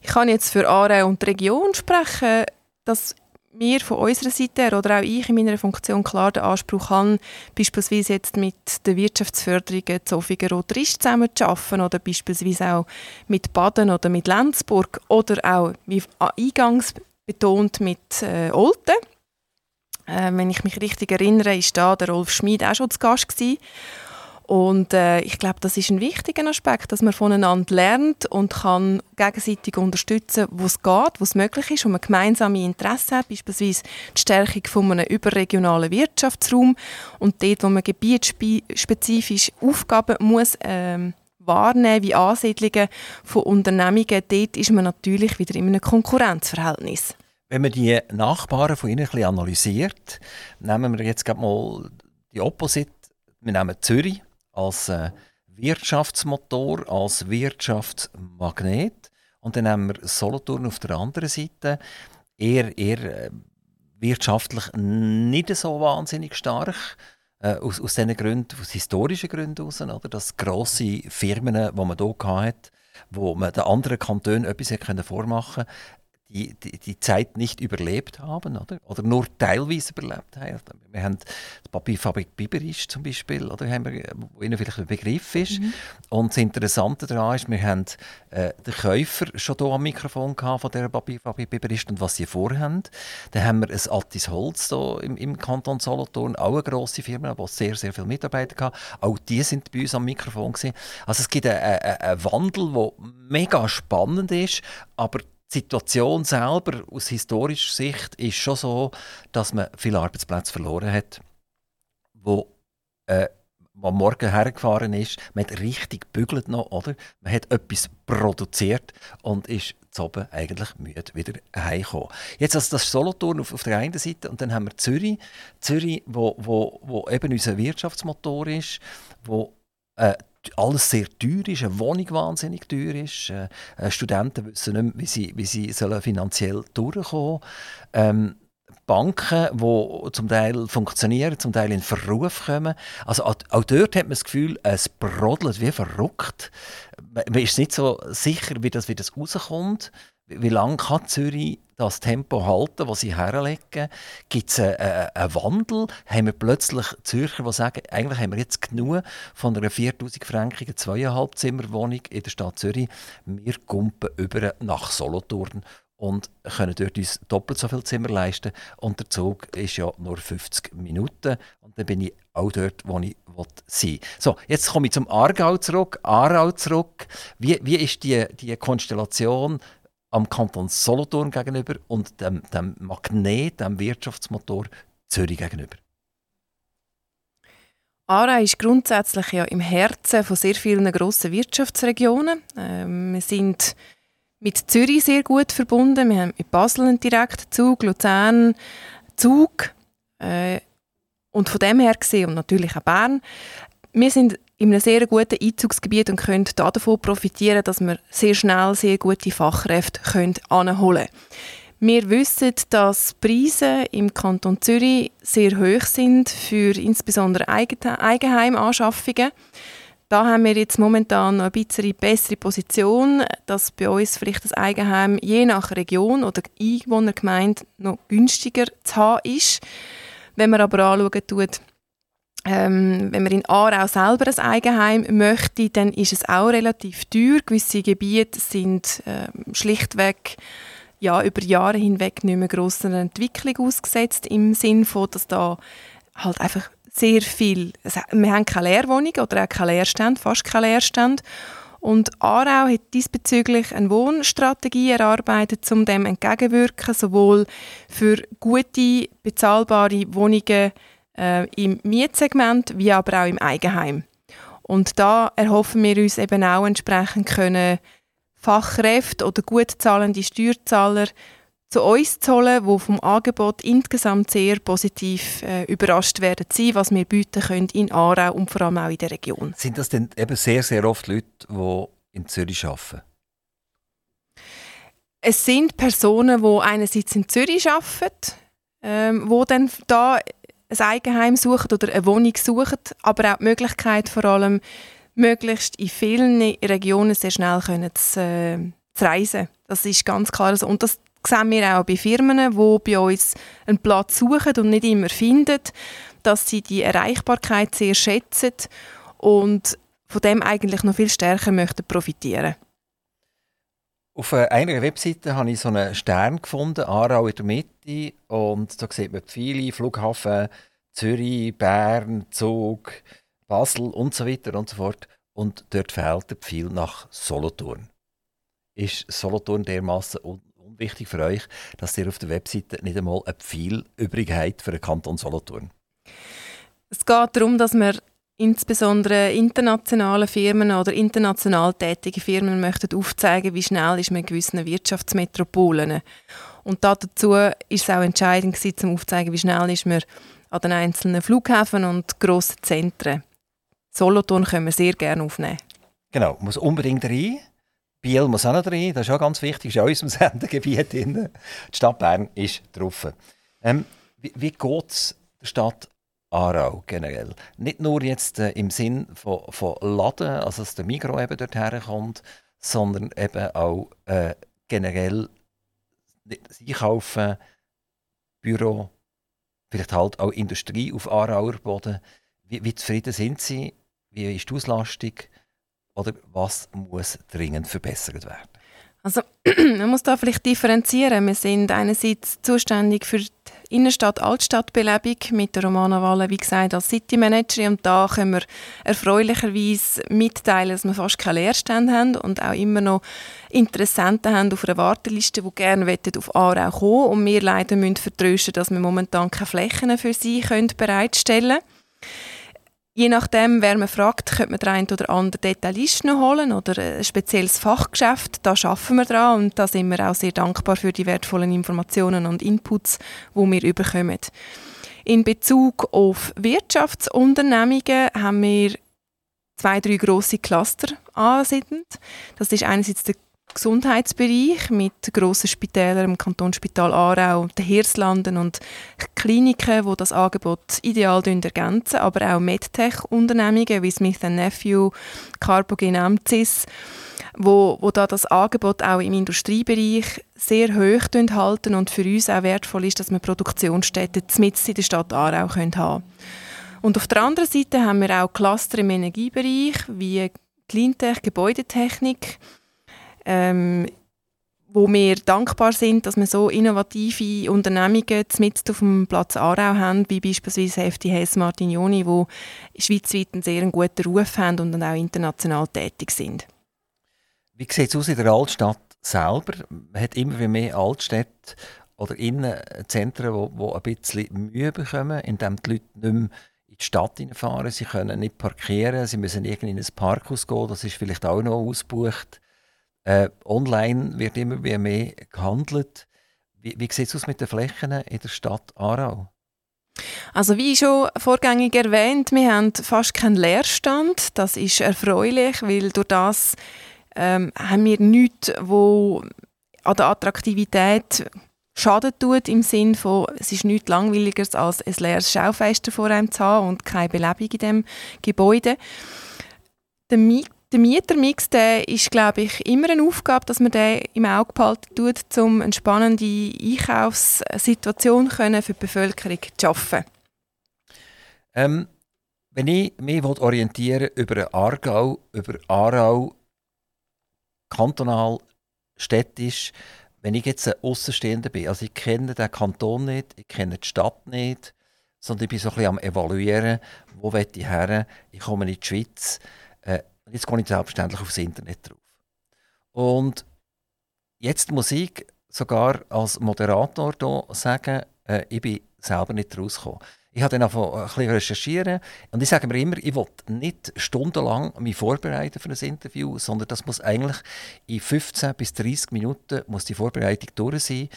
S2: Ich kann jetzt für Aarau und die Region sprechen, dass wir von unserer Seite her oder auch ich in meiner Funktion klar den Anspruch haben, beispielsweise jetzt mit der Wirtschaftsförderung Zofingen Rot-Rist zusammen zu arbeiten oder beispielsweise auch mit Baden oder mit Lenzburg oder auch, wie eingangs betont, mit äh, Olten. Äh, wenn ich mich richtig erinnere, ist da der Rolf Schmid auch schon zu Gast gewesen. Und äh, ich glaube, das ist ein wichtiger Aspekt, dass man voneinander lernt und kann gegenseitig unterstützen, wo es geht, wo es möglich ist, wo man gemeinsame Interessen hat, beispielsweise die Stärkung von einem überregionalen Wirtschaftsraum und dort, wo man gebietsspezifisch Aufgaben muss ähm, wahrnehmen, wie Ansiedlungen von Unternehmungen, dort ist man natürlich wieder in einem Konkurrenzverhältnis.
S1: Wenn man die Nachbarn von Ihnen ein bisschen analysiert, nehmen wir jetzt gerade mal die Opposite, wir nehmen Zürich als äh, Wirtschaftsmotor, als Wirtschaftsmagnet. Und dann haben wir Solothurn auf der anderen Seite, eher, eher äh, wirtschaftlich nicht so wahnsinnig stark. Äh, aus, aus diesen Gründen, aus historischen Gründen heraus, oder? dass grosse Firmen, die man hier hatte, wo man den anderen Kantonen etwas vormachen konnte, die, die, die Zeit nicht überlebt haben oder, oder nur teilweise überlebt haben. Wir haben die Papierfabrik Biberisch zum Beispiel, oder, haben wir, wo Ihnen vielleicht ein Begriff ist. Mhm. Und das Interessante daran ist, wir haben äh, den Käufer schon hier am Mikrofon gehabt von dieser Papierfabrik Biberisch und was sie vorhaben. Dann haben wir ein Attis Holz hier im, im Kanton Solothurn, auch eine grosse Firma, die sehr, sehr viele Mitarbeiter hatte. Auch die sind bei uns am Mikrofon gewesen. Also es gibt einen Wandel, der mega spannend ist, aber die Situation selber aus historischer Sicht ist schon so, dass man viele Arbeitsplätze verloren hat, wo äh, am Morgen hergefahren ist, man hat richtig bügelt noch, oder? Man hat etwas produziert und ist zu oben eigentlich müde wieder heimgekommen. Jetzt also das Solothurn auf, auf der einen Seite und dann haben wir Zürich, Zürich, wo, wo, wo eben unser Wirtschaftsmotor ist, wo äh, alles sehr teuer ist, eine Wohnung wahnsinnig teuer ist. Äh, äh, Studenten wissen nicht mehr, wie sie, wie sie sollen finanziell durchkommen ähm, Banken, die zum Teil funktionieren, zum Teil in Verruf kommen. Also auch, auch dort hat man das Gefühl, es brodelt wie verrückt. Man ist nicht so sicher, wie das, wie das rauskommt. Wie lange kann Zürich das Tempo halten, das sie herlegen? Gibt es einen, einen, Wandel? Haben wir plötzlich Zürcher, die sagen, eigentlich haben wir jetzt genug von einer 4000 frankigen zweieinhalb Zimmerwohnung in der Stadt Zürich. Wir kumpen über nach Solothurn und können dort uns doppelt so viel Zimmer leisten. Und der Zug ist ja nur 50 Minuten. Und dann bin ich auch dort, wo ich sein will. So, jetzt komme ich zum Aargau zurück, Aarau zurück. Wie, wie ist die, die Konstellation am Kanton Solothurn gegenüber und dem, dem Magnet, dem Wirtschaftsmotor Zürich gegenüber?
S2: Aarau ist grundsätzlich ja im Herzen von sehr vielen grossen Wirtschaftsregionen. Ähm, wir sind mit Zürich sehr gut verbunden. Wir haben mit Basel einen direkten Zug, Luzern Zug. Äh, und von dem her gesehen, und natürlich auch Bern, wir sind in einem sehr guten Einzugsgebiet und können davon profitieren, dass wir sehr schnell sehr gute Fachkräfte können anholen können. Wir wissen, dass Preise im Kanton Zürich sehr hoch sind für insbesondere Eigenheimanschaffungen. Da haben wir jetzt momentan noch ein bisschen bessere Position, dass bei uns vielleicht das Eigenheim je nach Region oder Einwohnergemeinde noch günstiger zu haben ist. Wenn man aber anschauen tut, ähm, wenn man in Aarau selber ein Eigenheim möchte, dann ist es auch relativ teuer. Gewisse Gebiete sind äh, schlichtweg ja, über Jahre hinweg nicht mehr grosser Entwicklung ausgesetzt, im Sinne von, dass da halt einfach sehr viel, also wir haben keine Leerwohnungen oder auch keine Leerstände, fast keine Leerstände. Und Aarau hat diesbezüglich eine Wohnstrategie erarbeitet, um dem entgegenwirken, sowohl für gute, bezahlbare Wohnungen äh, im Mietsegment wie aber auch im Eigenheim. Und da erhoffen wir uns eben auch entsprechend können Fachkräfte oder gut zahlende Steuerzahler zu uns zu holen, die vom Angebot insgesamt sehr positiv äh, überrascht werden sein, was wir bieten können in Aarau und vor allem auch in der Region.
S1: Sind das denn eben sehr, sehr oft Leute, die in Zürich arbeiten?
S2: Es sind Personen, die einerseits in Zürich arbeiten, ähm, die dann da ein Eigenheim suchen oder eine Wohnung suchen, aber auch die Möglichkeit vor allem, möglichst in vielen Regionen sehr schnell zu, äh, zu reisen. Das ist ganz klar so. Und das sehen wir auch bei Firmen, die bei uns einen Platz suchen und nicht immer finden, dass sie die Erreichbarkeit sehr schätzen und von dem eigentlich noch viel stärker möchten profitieren.
S1: Auf einer Webseite habe ich so einen Stern gefunden, Aarau in der Mitte, und da sieht man viele Flughafen, Zürich, Bern, Zug, Basel und so weiter und so fort. Und dort fehlt der Pfeil nach Solothurn. Ist Solothurn dermaßen un unwichtig für euch, dass ihr auf der Webseite nicht einmal ein Pfeil übrig habt für den Kanton Solothurn?
S2: Es geht darum, dass wir insbesondere internationale Firmen oder international tätige Firmen möchten aufzeigen, wie schnell ist man in gewissen Wirtschaftsmetropolen. Und dazu ist es auch entscheidend gewesen, um aufzuzeigen, wie schnell ist man an den einzelnen Flughäfen und grossen Zentren. Solothurn können wir sehr gerne aufnehmen.
S1: Genau, muss unbedingt rein. Biel muss auch noch rein, das ist auch ganz wichtig, ist auch in unserem Sendegebiet. Die Stadt Bern ist drauf. Ähm, wie wie geht es der Stadt Aarau generell? Nicht nur jetzt äh, im Sinn von, von Laden, also dass der Migro eben dort herkommt, sondern eben auch äh, generell das Einkaufen, Büro, vielleicht halt auch Industrie auf Aarauer Boden. Wie, wie zufrieden sind Sie? Wie ist die Auslastung? Oder was muss dringend verbessert werden?
S2: Also, man muss da vielleicht differenzieren. Wir sind einerseits zuständig für Innenstadt-Altstadtbelebung mit der Romana Walle, wie gesagt, als City Managerin. Und da können wir erfreulicherweise mitteilen, dass wir fast keine Leerstände haben und auch immer noch Interessenten haben auf einer Warteliste, die gerne auf Aarau kommen Und wir leider müssen vertrösten, dass wir momentan keine Flächen für sie bereitstellen können. Je nachdem, wer man fragt, könnte man den einen oder anderen Detailisten holen oder ein spezielles Fachgeschäft. Da arbeiten wir dran und da sind wir auch sehr dankbar für die wertvollen Informationen und Inputs, die wir bekommen. In Bezug auf Wirtschaftsunternehmungen haben wir zwei, drei grosse Cluster ansiedend. Das ist einerseits der Gesundheitsbereich mit grossen Spitälern im Kantonsspital Aarau, den Hirslanden und Kliniken, wo das Angebot ideal ergänzen, aber auch MedTech-Unternehmungen wie Smith Nephew, Carbogen Amcis, wo, wo da das Angebot auch im Industriebereich sehr hoch halten und für uns auch wertvoll ist, dass wir Produktionsstätten mitten in der Stadt Aarau haben können. Und auf der anderen Seite haben wir auch Cluster im Energiebereich wie Cleantech, Gebäudetechnik, ähm, wo wir dankbar sind, dass wir so innovative Unternehmungen mit auf dem Platz Aarau haben, wie beispielsweise FTH Martignoni, die schweizweit einen sehr guten Ruf haben und dann auch international tätig sind.
S1: Wie sieht es aus in der Altstadt selber? Man hat immer mehr Altstädte oder Innenzentren, die, die ein bisschen Mühe bekommen, indem die Leute nicht mehr in die Stadt fahren. Sie können nicht parkieren, sie müssen irgendwie in ein Parkhaus gehen, das ist vielleicht auch noch ausgebucht. Äh, online wird immer mehr gehandelt. Wie, wie sieht es aus mit den Flächen in der Stadt Aarau?
S2: Also wie schon vorgängig erwähnt, wir haben fast keinen Leerstand. Das ist erfreulich, weil durch das ähm, haben wir nichts, wo an der Attraktivität Schaden tut, im Sinne von, es ist nichts langweiliger als ein leeres Schaufenster vor einem zu haben und keine Belebung in dem Gebäude. Der der Mietermix der ist, glaube ich, immer eine Aufgabe, dass man den im Auge behalten tut, um eine spannende Einkaufssituation für die Bevölkerung zu schaffen.
S1: Ähm, wenn ich mich orientieren über Aargau, über Aarau, kantonal, städtisch, wenn ich jetzt ein Außenstehender bin, also ich kenne den Kanton nicht, ich kenne die Stadt nicht, sondern ich bin so ein bisschen am evaluieren, wo will ich her, ich komme in die Schweiz, äh, und jetzt gehe ich selbstverständlich aufs Internet drauf. Und jetzt muss ich sogar als Moderator hier sagen, äh, ich bin selber nicht rausgekommen. Ich habe dann einfach ein bisschen recherchieren und ich sage mir immer, ich will nicht stundenlang mich vorbereiten für ein Interview, sondern das muss eigentlich in 15 bis 30 Minuten muss die Vorbereitung durch sein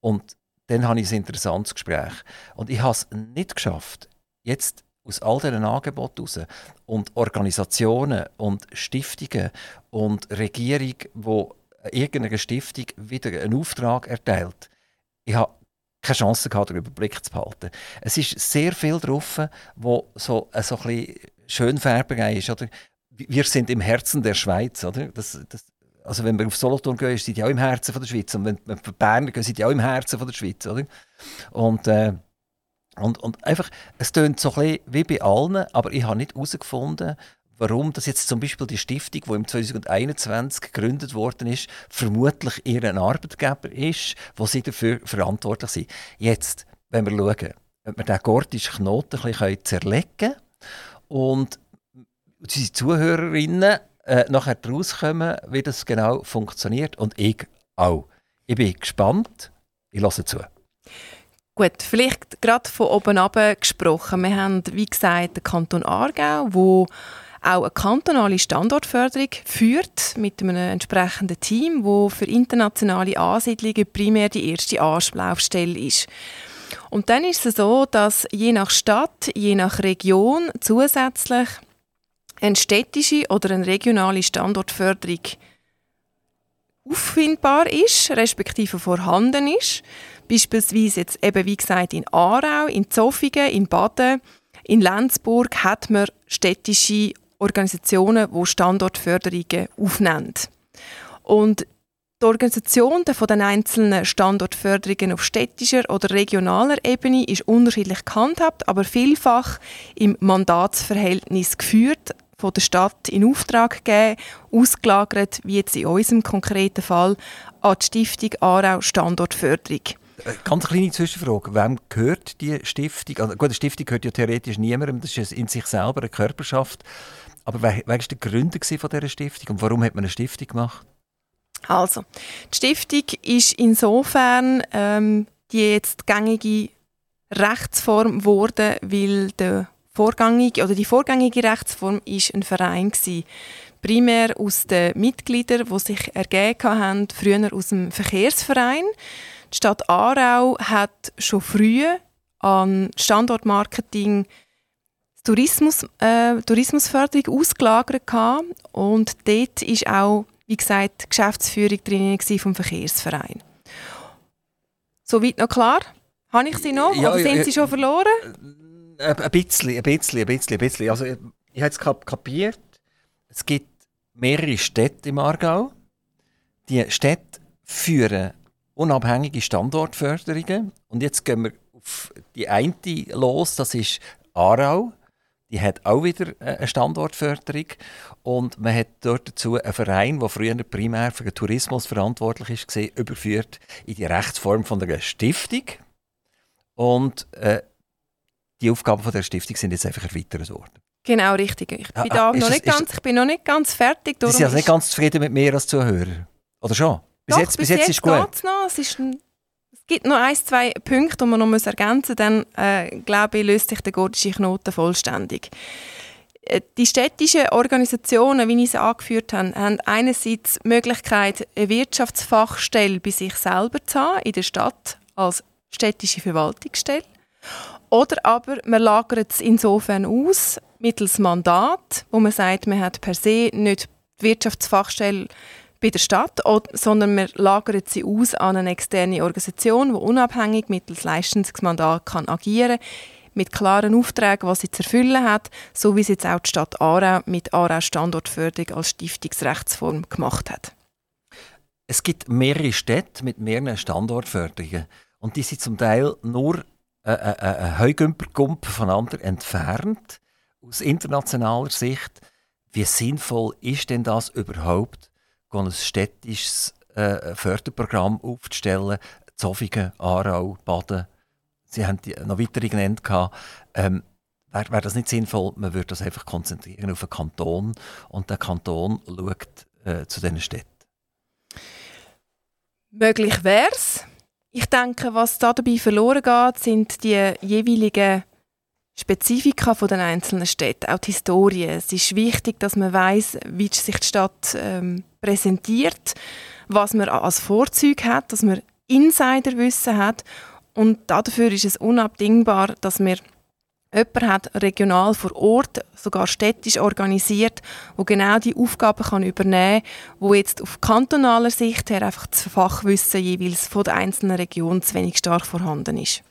S1: und dann habe ich ein interessantes Gespräch. Und ich habe es nicht geschafft, jetzt aus all diesen Angeboten heraus und Organisationen und Stiftungen und Regierung, wo irgendeine Stiftung wieder einen Auftrag erteilt, ich habe keine Chance gehabt, den Überblick zu behalten. Es ist sehr viel drauf, wo so, äh, so ein bisschen Schönfärberei ist. Oder? Wir sind im Herzen der Schweiz. Oder? Das, das, also wenn wir auf Solothurn gehen, sind die auch im Herzen von der Schweiz. Und wenn wir auf Bern gehen, sind die auch im Herzen von der Schweiz. Oder? Und äh, und, und einfach, es tönt so ein bisschen wie bei allen, aber ich habe nicht herausgefunden, warum das jetzt zum Beispiel die Stiftung, die im 2021 gegründet worden ist, vermutlich ihren Arbeitgeber ist, wo sie dafür verantwortlich sind. Jetzt, wenn wir schauen, ob wir den gordischen Knoten ein bisschen zerlegen können und unsere Zuhörerinnen äh, nachher rauskommen, wie das genau funktioniert und ich auch. Ich bin gespannt. Ich lasse zu.
S2: Gut, vielleicht gerade von oben ab gesprochen. Wir haben, wie gesagt, den Kanton Aargau, wo auch eine kantonale Standortförderung führt mit einem entsprechenden Team, wo für internationale Ansiedlungen primär die erste Anlaufstelle ist. Und dann ist es so, dass je nach Stadt, je nach Region zusätzlich eine städtische oder eine regionale Standortförderung auffindbar ist, respektive vorhanden ist. Beispielsweise jetzt eben, wie gesagt, in Aarau, in Zofingen, in Baden, in Lenzburg hat man städtische Organisationen, die Standortförderungen aufnehmen. Und die Organisation von den einzelnen Standortförderungen auf städtischer oder regionaler Ebene ist unterschiedlich gehandhabt, aber vielfach im Mandatsverhältnis geführt, von der Stadt in Auftrag gegeben, ausgelagert, wie jetzt in unserem konkreten Fall, an die Stiftung Aarau Standortförderung.
S1: Äh, ganz kleine Zwischenfrage. Wem gehört die Stiftung? Also, gut, die Stiftung gehört ja theoretisch niemandem, das ist in sich selber eine Körperschaft. Aber wer, war der Gründer von dieser Stiftung und warum hat man eine Stiftung gemacht?
S2: Also, die Stiftung ist insofern ähm, die jetzt gängige Rechtsform geworden, weil der vorgängige, oder die vorgängige Rechtsform ist ein Verein gewesen. Primär aus den Mitgliedern, die sich ergeben haben, früher aus dem Verkehrsverein. Die Stadt Aarau hat schon früh an Standortmarketing Tourismus, äh, Tourismusförderung ausgelagert gehabt. und dort ist auch, wie gesagt, die Geschäftsführung drin vom Verkehrsverein. Soweit noch klar? Habe ich Sie noch? Ja, oder sind ja, Sie schon verloren?
S1: Äh, ein bisschen, ein bisschen, ein bisschen, ein bisschen. Also, ich, ich habe es kapiert. Es gibt mehrere Städte im Aargau. Die Städte führen unabhängige Standortförderungen. Und jetzt gehen wir auf die eine los, das ist Aarau. die hat auch wieder äh, eine Standortförderung und man hat dort dazu einen Verein, der früher primär für den Tourismus verantwortlich ist, gesehen, überführt in die Rechtsform von einer Stiftung und äh, die Aufgaben von der Stiftung sind jetzt einfach erweitert worden.
S2: Genau, richtig. Ich bin, ah, da noch nicht ganz, ich bin noch nicht ganz fertig.
S1: Sie sind also nicht ganz zufrieden mit mir als Zuhörer? Oder schon?
S2: Bis Doch, jetzt, bis, bis jetzt, jetzt ist gut. Noch. Es, ist es gibt noch ein, zwei Punkte, die man noch ergänzen muss. Dann, äh, glaube ich, löst sich der gordische Knoten vollständig. Äh, die städtischen Organisationen, wie ich sie angeführt habe, haben einerseits die Möglichkeit, eine Wirtschaftsfachstelle bei sich selber zu haben, in der Stadt als städtische Verwaltungsstelle. Oder aber man lagert es insofern aus, mittels Mandat, wo man sagt, man hat per se nicht die Wirtschaftsfachstelle bei der Stadt, sondern man lagert sie aus an eine externe Organisation, die unabhängig mittels Leistungsmandat kann agieren mit klaren Aufträgen, was sie zu erfüllen hat, so wie es jetzt auch die Stadt Aarau mit Aarau Standortförderung als Stiftungsrechtsform gemacht hat.
S1: Es gibt mehrere Städte mit mehreren Standortförderungen und die sind zum Teil nur ein, ein, ein Heugümpergump voneinander entfernt. Aus internationaler Sicht, wie sinnvoll ist denn das überhaupt, ein städtisches äh, Förderprogramm aufzustellen? Zofingen, Aarau, Baden, Sie haben die noch weitere genannt. Ähm, Wäre wär das nicht sinnvoll, man würde das einfach konzentrieren auf den Kanton und der Kanton schaut äh, zu diesen Städten?
S2: Möglich wäre es. Ich denke, was da dabei verloren geht, sind die jeweiligen Spezifika von den einzelnen Städten, auch die Historie. Es ist wichtig, dass man weiß, wie sich die Stadt ähm, präsentiert, was man als Vorzug hat, dass man Insiderwissen hat und dafür ist es unabdingbar, dass man jemanden hat, regional vor Ort, sogar städtisch organisiert, wo genau die Aufgaben kann übernehmen kann, wo jetzt auf kantonaler Sicht her einfach das Fachwissen jeweils von der einzelnen Region zu wenig stark vorhanden ist.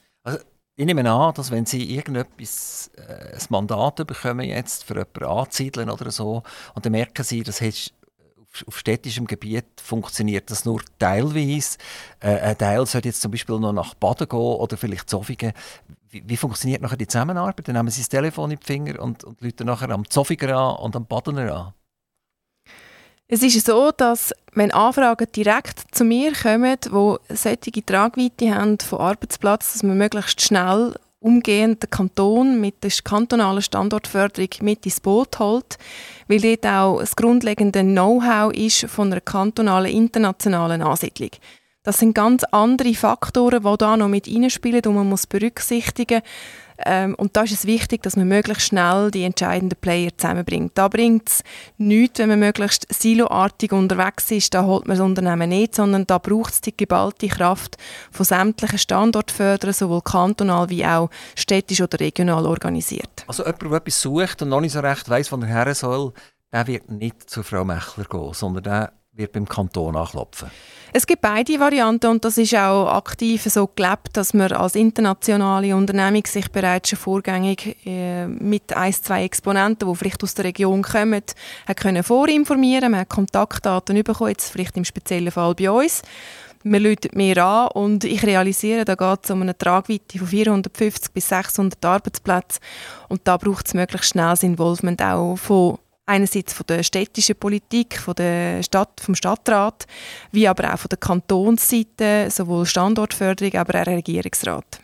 S1: Ich nehme an, dass wenn Sie irgendetwas, äh, ein Mandat bekommen jetzt für jemanden anzusiedeln oder so, und dann merken Sie, das hast auf städtischem Gebiet funktioniert das nur teilweise. Äh, ein Teil sollte jetzt zum Beispiel noch nach Baden gehen oder vielleicht Zofingen. Wie, wie, funktioniert nachher die Zusammenarbeit? Dann nehmen Sie das Telefon in die Finger und, und Leute nachher am Zofiger an und am Badener an.
S2: Es ist so, dass wenn Anfragen direkt zu mir kommen, die solche Tragweite haben von Arbeitsplatz, dass man möglichst schnell umgehend den Kanton mit der kantonalen Standortförderung mit ins Boot holt, weil dort auch das grundlegende Know-how ist von einer kantonalen, internationalen Ansiedlung. Das sind ganz andere Faktoren, die da noch mit reinspielen und man muss berücksichtigen. Ähm, und da ist es wichtig, dass man möglichst schnell die entscheidenden Player zusammenbringt. Da bringt es nichts, wenn man möglichst siloartig unterwegs ist. Da holt man das Unternehmen nicht, sondern da braucht es die geballte Kraft von sämtlichen Standortförderern, sowohl kantonal wie auch städtisch oder regional organisiert.
S1: Also jemand, der etwas sucht und noch nicht so recht weiss, wo er her soll, der wird nicht zu Frau Mechler gehen, sondern der wird beim Kanton anklopfen.
S2: Es gibt beide Varianten und das ist auch aktiv so gelebt, dass man als internationale Unternehmung sich bereits schon vorgängig äh, mit ein, zwei Exponenten, die vielleicht aus der Region kommen, hat können vorinformieren. Man hat Kontaktdaten bekommen, jetzt vielleicht im speziellen Fall bei uns. Man läutet mir an und ich realisiere, da geht es um eine Tragweite von 450 bis 600 Arbeitsplätzen und da braucht es möglichst schnelles Involvement auch von einerseits von der städtischen Politik, von der Stadt, vom Stadtrat, wie aber auch von der Kantonsseite, sowohl Standortförderung, aber auch Regierungsrat.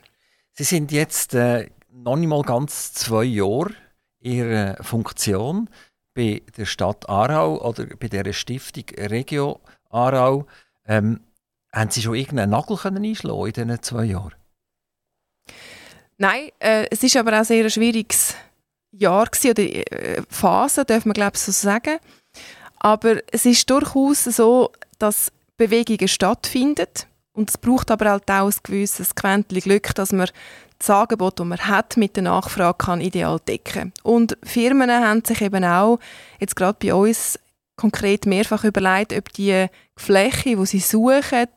S1: Sie sind jetzt äh, noch nicht mal ganz zwei Jahre in Ihrer Funktion bei der Stadt Aarau oder bei der Stiftung Regio Aarau. Ähm, haben Sie schon irgendeinen Nagel können einschlagen in diesen zwei Jahren?
S2: Nein, äh, es ist aber auch sehr ein schwieriges Jahr gewesen, oder äh, Phase, darf man glaube so sagen. Aber es ist durchaus so, dass Bewegungen stattfinden und es braucht aber halt auch ein gewisses Quäntchen Glück, dass man das Angebot, das man hat, mit der Nachfrage kann ideal decken Und Firmen haben sich eben auch, jetzt gerade bei uns, konkret mehrfach überlegt, ob die Fläche, die sie suchen,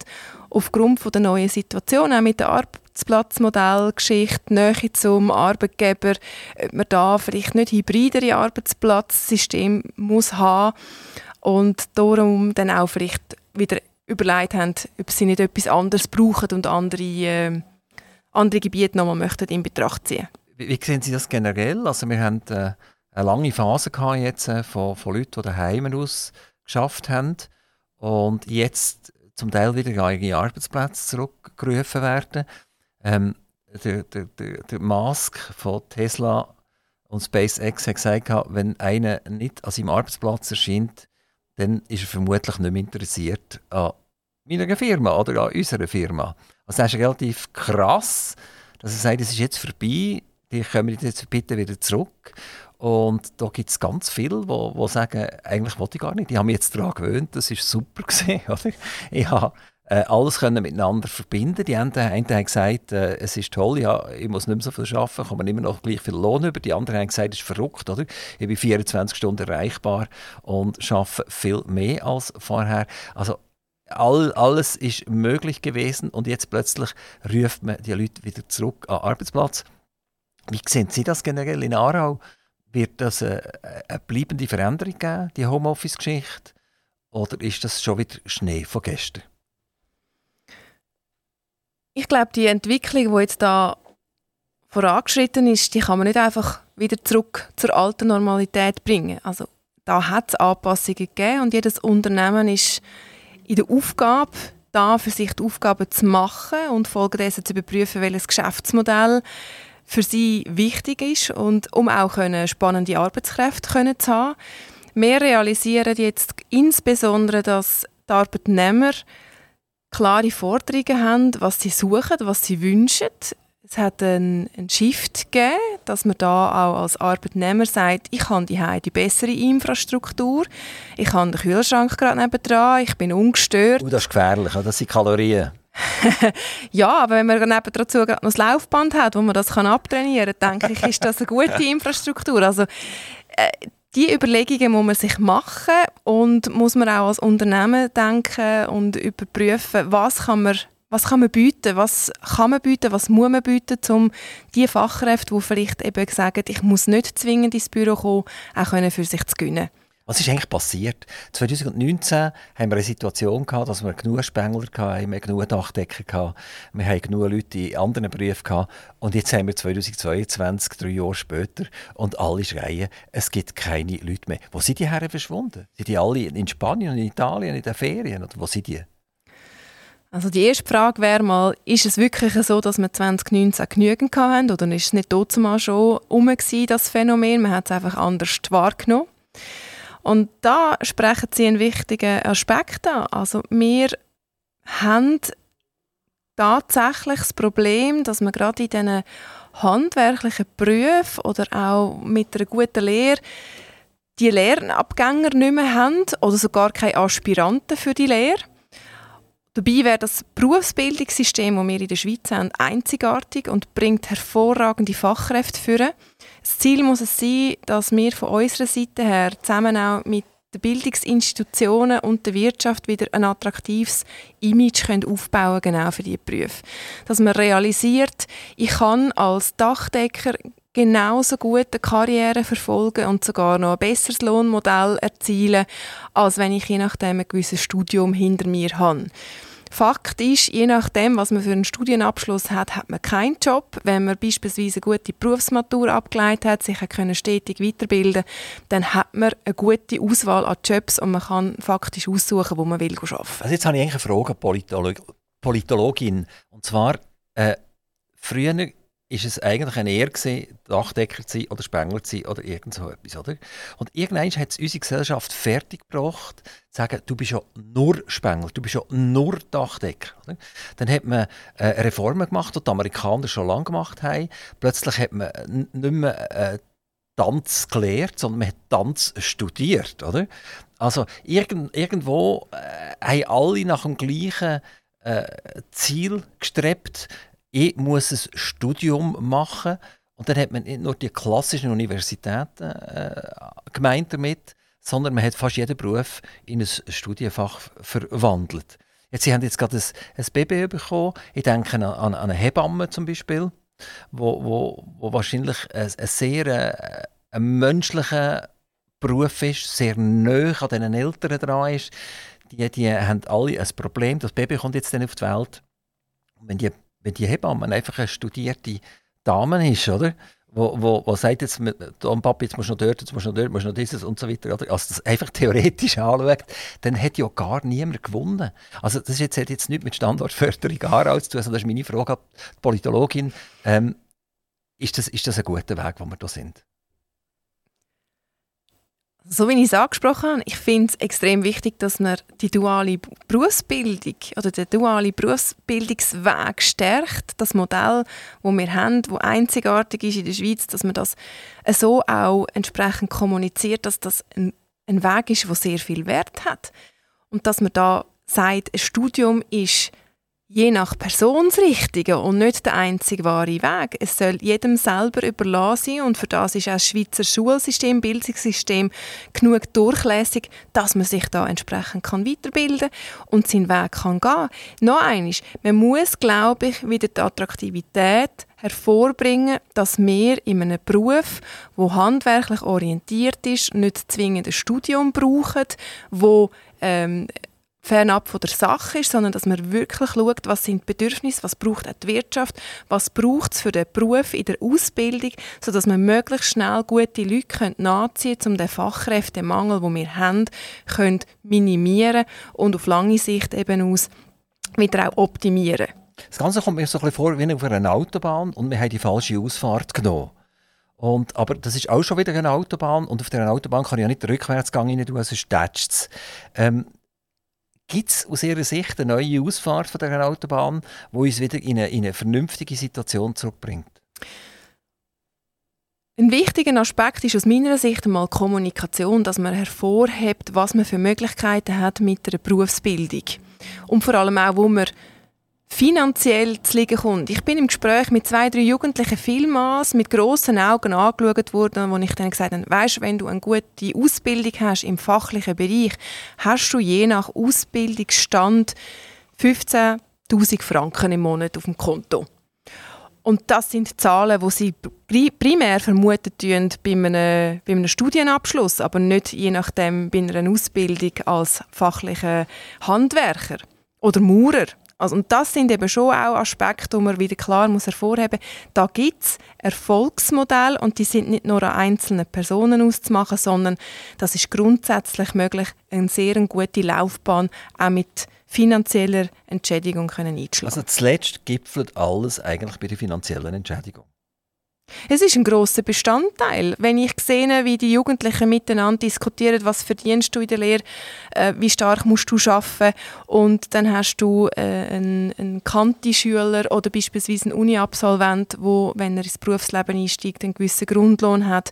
S2: aufgrund von der neuen Situation, auch mit der Arbeit Arbeitsplatzmodell, Geschichte, Nähe zum Arbeitgeber, ob man da vielleicht nicht hybridere Arbeitsplatzsystem muss haben und darum dann auch vielleicht wieder überlegt haben, ob sie nicht etwas anderes brauchen und andere, äh, andere Gebiete nochmal möchten in Betracht ziehen
S1: Wie, wie sehen Sie das generell? Also wir haben äh, eine lange Phase gehabt jetzt äh, von, von Leuten, die daheim aus geschafft haben und jetzt zum Teil wieder an ihre Arbeitsplätze zurückgerufen werden. Ähm, der, der, der, der Musk von Tesla und SpaceX hat gesagt, wenn einer nicht an seinem Arbeitsplatz erscheint, dann ist er vermutlich nicht mehr interessiert an meiner Firma oder an unserer Firma. Also das ist relativ krass, dass er sagt, es ist jetzt vorbei, die kommen jetzt bitte wieder zurück. Und da gibt es ganz viele, die, sagen, eigentlich wollte ich gar nicht. Ich habe mich jetzt daran gewöhnt, das war super. Gewesen, oder? Ich habe äh, alles können miteinander verbinden. Die einen, einen haben gesagt, äh, es ist toll, ja, ich muss nicht mehr so viel arbeiten, komme immer noch gleich viel Lohn über. Die anderen haben gesagt, es ist verrückt, oder? Ich bin 24 Stunden erreichbar und arbeite viel mehr als vorher. Also all, alles ist möglich gewesen und jetzt plötzlich ruft man die Leute wieder zurück an den Arbeitsplatz. Wie sehen Sie das generell in Aarau? Wird das eine, eine bleibende Veränderung geben, die Homeoffice-Geschichte? Oder ist das schon wieder Schnee von gestern?
S2: Ich glaube, die Entwicklung, die jetzt da vorangeschritten ist, die kann man nicht einfach wieder zurück zur alten Normalität bringen. Also da hat es Anpassungen gegeben und jedes Unternehmen ist in der Aufgabe, da für sich die Aufgaben zu machen und folgedessen zu überprüfen, welches Geschäftsmodell für sie wichtig ist und um auch können, spannende Arbeitskräfte können zu haben. Wir realisieren jetzt insbesondere, dass die Arbeitnehmer klare Forderungen haben, was sie suchen, was sie wünschen. Es hat einen, einen Shift gegeben, dass man da auch als Arbeitnehmer sagt, ich habe die die bessere Infrastruktur, ich habe den Kühlschrank gerade nebenan, ich bin ungestört.
S1: Uh, das ist gefährlich, das sind Kalorien.
S2: ja, aber wenn man neben dazu gerade noch das Laufband hat, wo man das kann abtrainieren kann, denke ich, ist das eine gute Infrastruktur. Also, äh, die Überlegungen muss man sich machen und muss man auch als Unternehmen denken und überprüfen, was kann man was kann man bieten, was kann man bieten, was muss man bieten, um die Fachkräfte, die vielleicht eben sagen, ich muss nicht zwingend ins Büro kommen, auch für sich zu gewinnen.
S1: Was ist eigentlich passiert? 2019 haben wir eine Situation gehabt, dass wir genug Spengler hatten, genug Dachdecker hatten, wir haben genug Leute in anderen Berufen gehabt und jetzt haben wir 2022, drei Jahre später und alle schreien, es gibt keine Leute mehr. Wo sind die Herren verschwunden? Sind die alle in Spanien in Italien in den Ferien oder wo sind die?
S2: Also die erste Frage wäre mal, ist es wirklich so, dass wir 2019 genügend hatten oder ist es nicht mal schon um das Phänomen? Man hat es einfach anders wahrgenommen. Und da sprechen Sie einen wichtigen Aspekt an. Also wir haben tatsächlich das Problem, dass man gerade in diesen handwerklichen Berufen oder auch mit einer guten Lehre die Lernabgänger nicht mehr haben oder sogar keine Aspiranten für die Lehre. Dabei wäre das Berufsbildungssystem, das wir in der Schweiz haben, einzigartig und bringt hervorragende Fachkräfte führen. Das Ziel muss es sein, dass wir von unserer Seite her zusammen auch mit den Bildungsinstitutionen und der Wirtschaft wieder ein attraktives Image können aufbauen genau für diese Berufe. Dass man realisiert, ich kann als Dachdecker genauso gut eine Karriere verfolgen und sogar noch ein besseres Lohnmodell erzielen, als wenn ich je nachdem ein gewisses Studium hinter mir habe. Fakt ist, je nachdem, was man für einen Studienabschluss hat, hat man keinen Job. Wenn man beispielsweise eine gute Berufsmatur abgeleitet hat, sich können stetig weiterbilden dann hat man eine gute Auswahl an Jobs und man kann faktisch aussuchen, wo man will arbeiten.
S1: Also jetzt habe ich eine Frage an Politolog Politologin. Und zwar, äh, früher ist es eigentlich eine Ehre gewesen, Dachdecker zu sein oder Spengler zu sein oder irgend so etwas, oder? Und irgendwann hat es unsere Gesellschaft fertiggebracht, zu sagen, du bist ja nur Spengler, du bist ja nur Dachdecker. Oder? Dann hat man äh, Reformen gemacht, die die Amerikaner schon lange gemacht haben. Plötzlich hat man nicht mehr äh, Tanz gelehrt, sondern man hat Tanz studiert, oder? Also irgend, irgendwo äh, haben alle nach dem gleichen äh, Ziel gestrebt, ich muss ein Studium machen. Und dann hat man nicht nur die klassischen Universitäten äh, gemeint damit, sondern man hat fast jeden Beruf in ein Studienfach verwandelt. Jetzt, Sie haben jetzt gerade ein, Baby bekommen. Ich denke an, an eine Hebamme zum Beispiel, wo, wo, wo wahrscheinlich ein, ein sehr äh, menschlicher Beruf ist, sehr nah an den Eltern dran ist. Die, die haben alle ein Problem. Das Baby kommt jetzt dann auf die Welt. wenn die wenn die Hebamme einfach eine studierte Dame ist, oder? wo, wo, wo sagt jetzt, Tom Papi, jetzt musst du noch dort, jetzt musst du noch dort, musst du noch dieses und so weiter. Oder? Also das einfach theoretisch anschaut, dann hätte ja gar niemand gewonnen. Also das jetzt, hat jetzt nichts mit Standortförderung Aarau zu tun, also das ist meine Frage an die Politologin. Ähm, ist, das, ist das ein guter Weg, wo wir da sind?
S2: So wie ich es angesprochen habe, ich finde es extrem wichtig, dass man die duale Berufsbildung oder den dualen Berufsbildungsweg stärkt. Das Modell, das wir haben, das einzigartig ist in der Schweiz, dass man das so auch entsprechend kommuniziert, dass das ein, ein Weg ist, der sehr viel Wert hat. Und dass man da sagt, ein Studium ist je nach Person das Richtige und nicht der einzige wahre Weg. Es soll jedem selber überlassen sein und für das ist auch das Schweizer Schulsystem, Bildungssystem genug durchlässig, dass man sich da entsprechend kann weiterbilden und seinen Weg kann gehen. Noch eines, man muss, glaube ich, wieder die Attraktivität hervorbringen, dass wir in einem Beruf, wo handwerklich orientiert ist, nicht zwingend ein Studium brauchen, wo ähm, fernab von der Sache ist, sondern dass man wirklich schaut, was sind die Bedürfnisse, was braucht auch die Wirtschaft, was braucht es für den Beruf in der Ausbildung, sodass man möglichst schnell gute Leute nachziehen können, um den Fachkräftemangel, den wir haben, können minimieren und auf lange Sicht eben aus wieder auch optimieren.
S1: Das Ganze kommt mir so ein bisschen vor wie auf einer Autobahn und wir haben die falsche Ausfahrt genommen. Und, aber das ist auch schon wieder eine Autobahn und auf dieser Autobahn kann ich ja nicht den Rückwärtsgang rein tun, sonst tätscht es. Ähm, Gibt es aus Ihrer Sicht eine neue Ausfahrt von der Autobahn, die uns wieder in eine, in eine vernünftige Situation zurückbringt?
S2: Ein wichtiger Aspekt ist aus meiner Sicht einmal Kommunikation, dass man hervorhebt, was man für Möglichkeiten hat mit der Berufsbildung. Und vor allem auch, wo man finanziell zu liegen kommt. Ich bin im Gespräch mit zwei, drei Jugendlichen vielmals mit grossen Augen angeschaut worden, wo ich dann gesagt habe, weißt, wenn du eine gute Ausbildung hast im fachlichen Bereich, hast du je nach Ausbildungsstand 15.000 Franken im Monat auf dem Konto. Und das sind Zahlen, die sie primär vermuten bei einem, bei einem Studienabschluss, aber nicht je nachdem bei einer Ausbildung als fachlicher Handwerker oder Maurer also, und das sind eben schon auch Aspekte, die man wieder klar muss hervorheben muss. Da gibt es Erfolgsmodelle und die sind nicht nur an einzelnen Personen auszumachen, sondern das ist grundsätzlich möglich, eine sehr gute Laufbahn auch mit finanzieller Entschädigung können einzuschlagen.
S1: Also zuletzt gipfelt alles eigentlich bei der finanziellen Entschädigung.
S2: Es ist ein großer Bestandteil. Wenn ich sehe, wie die Jugendlichen miteinander diskutieren, was verdienst du in der Lehre, äh, wie stark musst du arbeiten und dann hast du äh, einen, einen Kanti-Schüler oder beispielsweise einen Uni-Absolvent, wo, wenn er ins Berufsleben einsteigt, einen gewissen Grundlohn hat.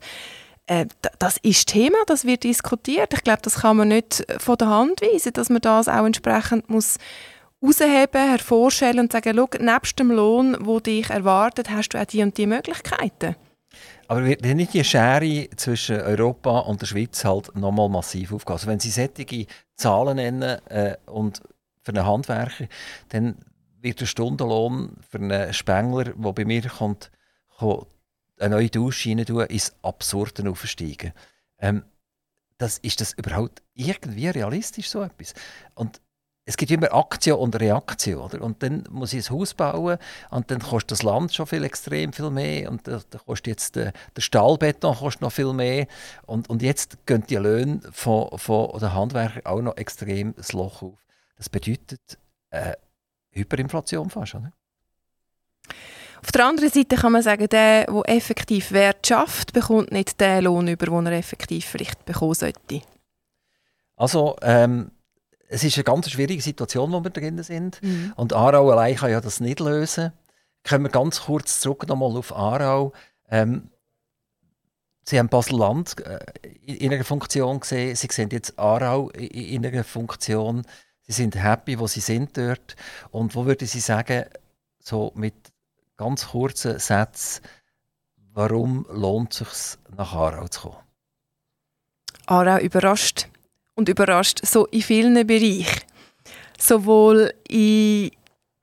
S2: Äh, das ist Thema, das wird diskutiert. Ich glaube, das kann man nicht von der Hand weisen, dass man das auch entsprechend muss herausheben, hervorstellen und sagen, schau, nebst dem Lohn, der dich erwartet, hast du auch die und die Möglichkeiten.
S1: Aber wird nicht die Schere zwischen Europa und der Schweiz halt nochmal massiv aufgehen? Also wenn Sie sättige Zahlen nennen äh, und für einen Handwerker, dann wird der Stundenlohn für einen Spengler, der bei mir kommt, kommt eine neue Dusche rein tun, ins Absurde aufsteigen. Ähm, das, ist das überhaupt irgendwie realistisch, so etwas? Und es gibt immer Aktion und Reaktion. Oder? Und dann muss ich ein Haus bauen und dann kostet das Land schon viel extrem viel mehr und da, da kostet jetzt der, der Stahlbeton kostet noch viel mehr und, und jetzt gehen die Löhne von, von den Handwerkern auch noch extrem das Loch auf. Das bedeutet äh, Hyperinflation fast. Oder?
S2: Auf der anderen Seite kann man sagen, der, der effektiv Wert schafft, bekommt nicht den Lohn über, den er effektiv vielleicht bekommen sollte.
S1: Also ähm, es ist eine ganz schwierige Situation, wo wir drin sind. Mhm. Und Aarau allein kann ja das nicht lösen. Kommen wir ganz kurz zurück nochmal auf Aarau. Ähm, Sie haben Basel-Land äh, in einer Funktion gesehen. Sie sehen jetzt Aarau in einer Funktion. Sie sind happy, wo Sie sind dort. Und wo würde Sie sagen, so mit ganz kurzen Sätzen, warum lohnt es sich nach Aarau zu kommen?
S2: Aarau überrascht und überrascht so in vielen Bereichen. Sowohl in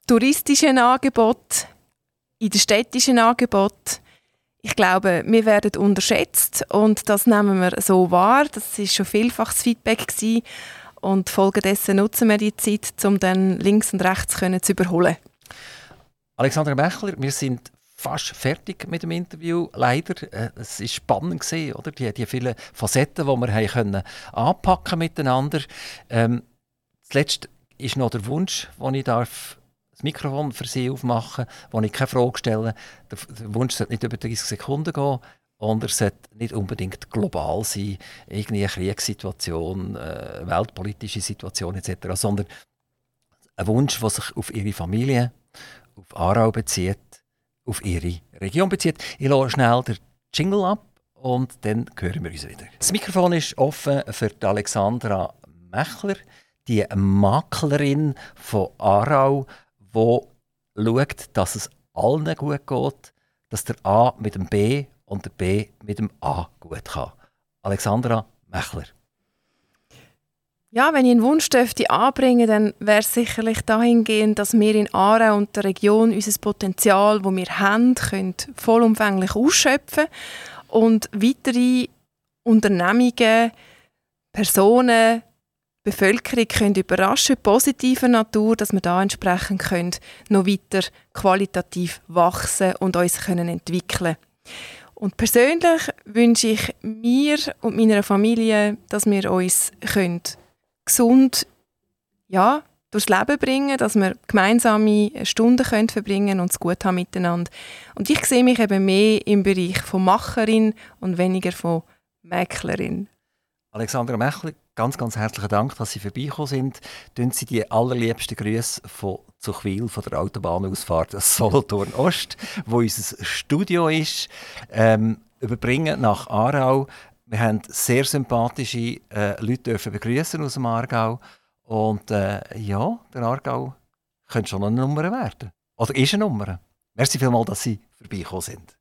S2: touristischen Angeboten, in den städtischen Angeboten. Ich glaube, wir werden unterschätzt und das nehmen wir so wahr. Das ist schon vielfach das Feedback gewesen. und folgedessen nutzen wir die Zeit, um dann links und rechts können zu überholen.
S1: Alexander Bechler, wir sind fast fertig mit dem Interview, leider. Äh, es war spannend, gewesen, oder? Die, die vielen Facetten, die wir haben können anpacken miteinander. Ähm, zuletzt ist noch der Wunsch, den ich darf das Mikrofon für Sie aufmachen wo ich keine Frage stelle. Der, der Wunsch sollte nicht über 30 Sekunden gehen und er sollte nicht unbedingt global sein, irgendwie eine Kriegssituation, äh, weltpolitische Situation etc., sondern ein Wunsch, der sich auf Ihre Familie, auf Aarau bezieht, auf Ihre Region bezieht. Ich lasse schnell den Jingle ab und dann hören wir uns wieder. Das Mikrofon ist offen für Alexandra Mechler, die Maklerin von Aarau, die schaut, dass es allen gut geht, dass der A mit dem B und der B mit dem A gut kann. Alexandra Mechler.
S2: Ja, wenn ich einen Wunsch dürfte anbringen, dann wäre es sicherlich dahingehend, dass wir in Aarau und der Region unser Potenzial, das wir haben, können vollumfänglich ausschöpfen und weitere Unternehmungen, Personen, Bevölkerung können überraschen, positiver Natur, dass wir da entsprechend können, noch weiter qualitativ wachsen und uns können entwickeln. Und persönlich wünsche ich mir und meiner Familie, dass wir uns können gesund ja, durchs Leben bringen, dass wir gemeinsame Stunden können verbringen und es gut haben miteinander. Und ich sehe mich eben mehr im Bereich von Macherin und weniger von Mäklerin.
S1: Alexandra Mechler, ganz, ganz herzlichen Dank, dass Sie vorbeigekommen sind. Tun Sie die allerliebsten Grüße von Zuchwil, von der Autobahnausfahrt Solothurn Ost, wo unser Studio ist, ähm, überbringen nach Aarau. Wir haben sehr sympathische äh, Leute begrüßen aus dem Aargau. Und äh, ja, der Aargau könnte schon eine Nummer werden. Oder ist eine Nummer. Merci vielmals, dass Sie vorbeigekommen sind.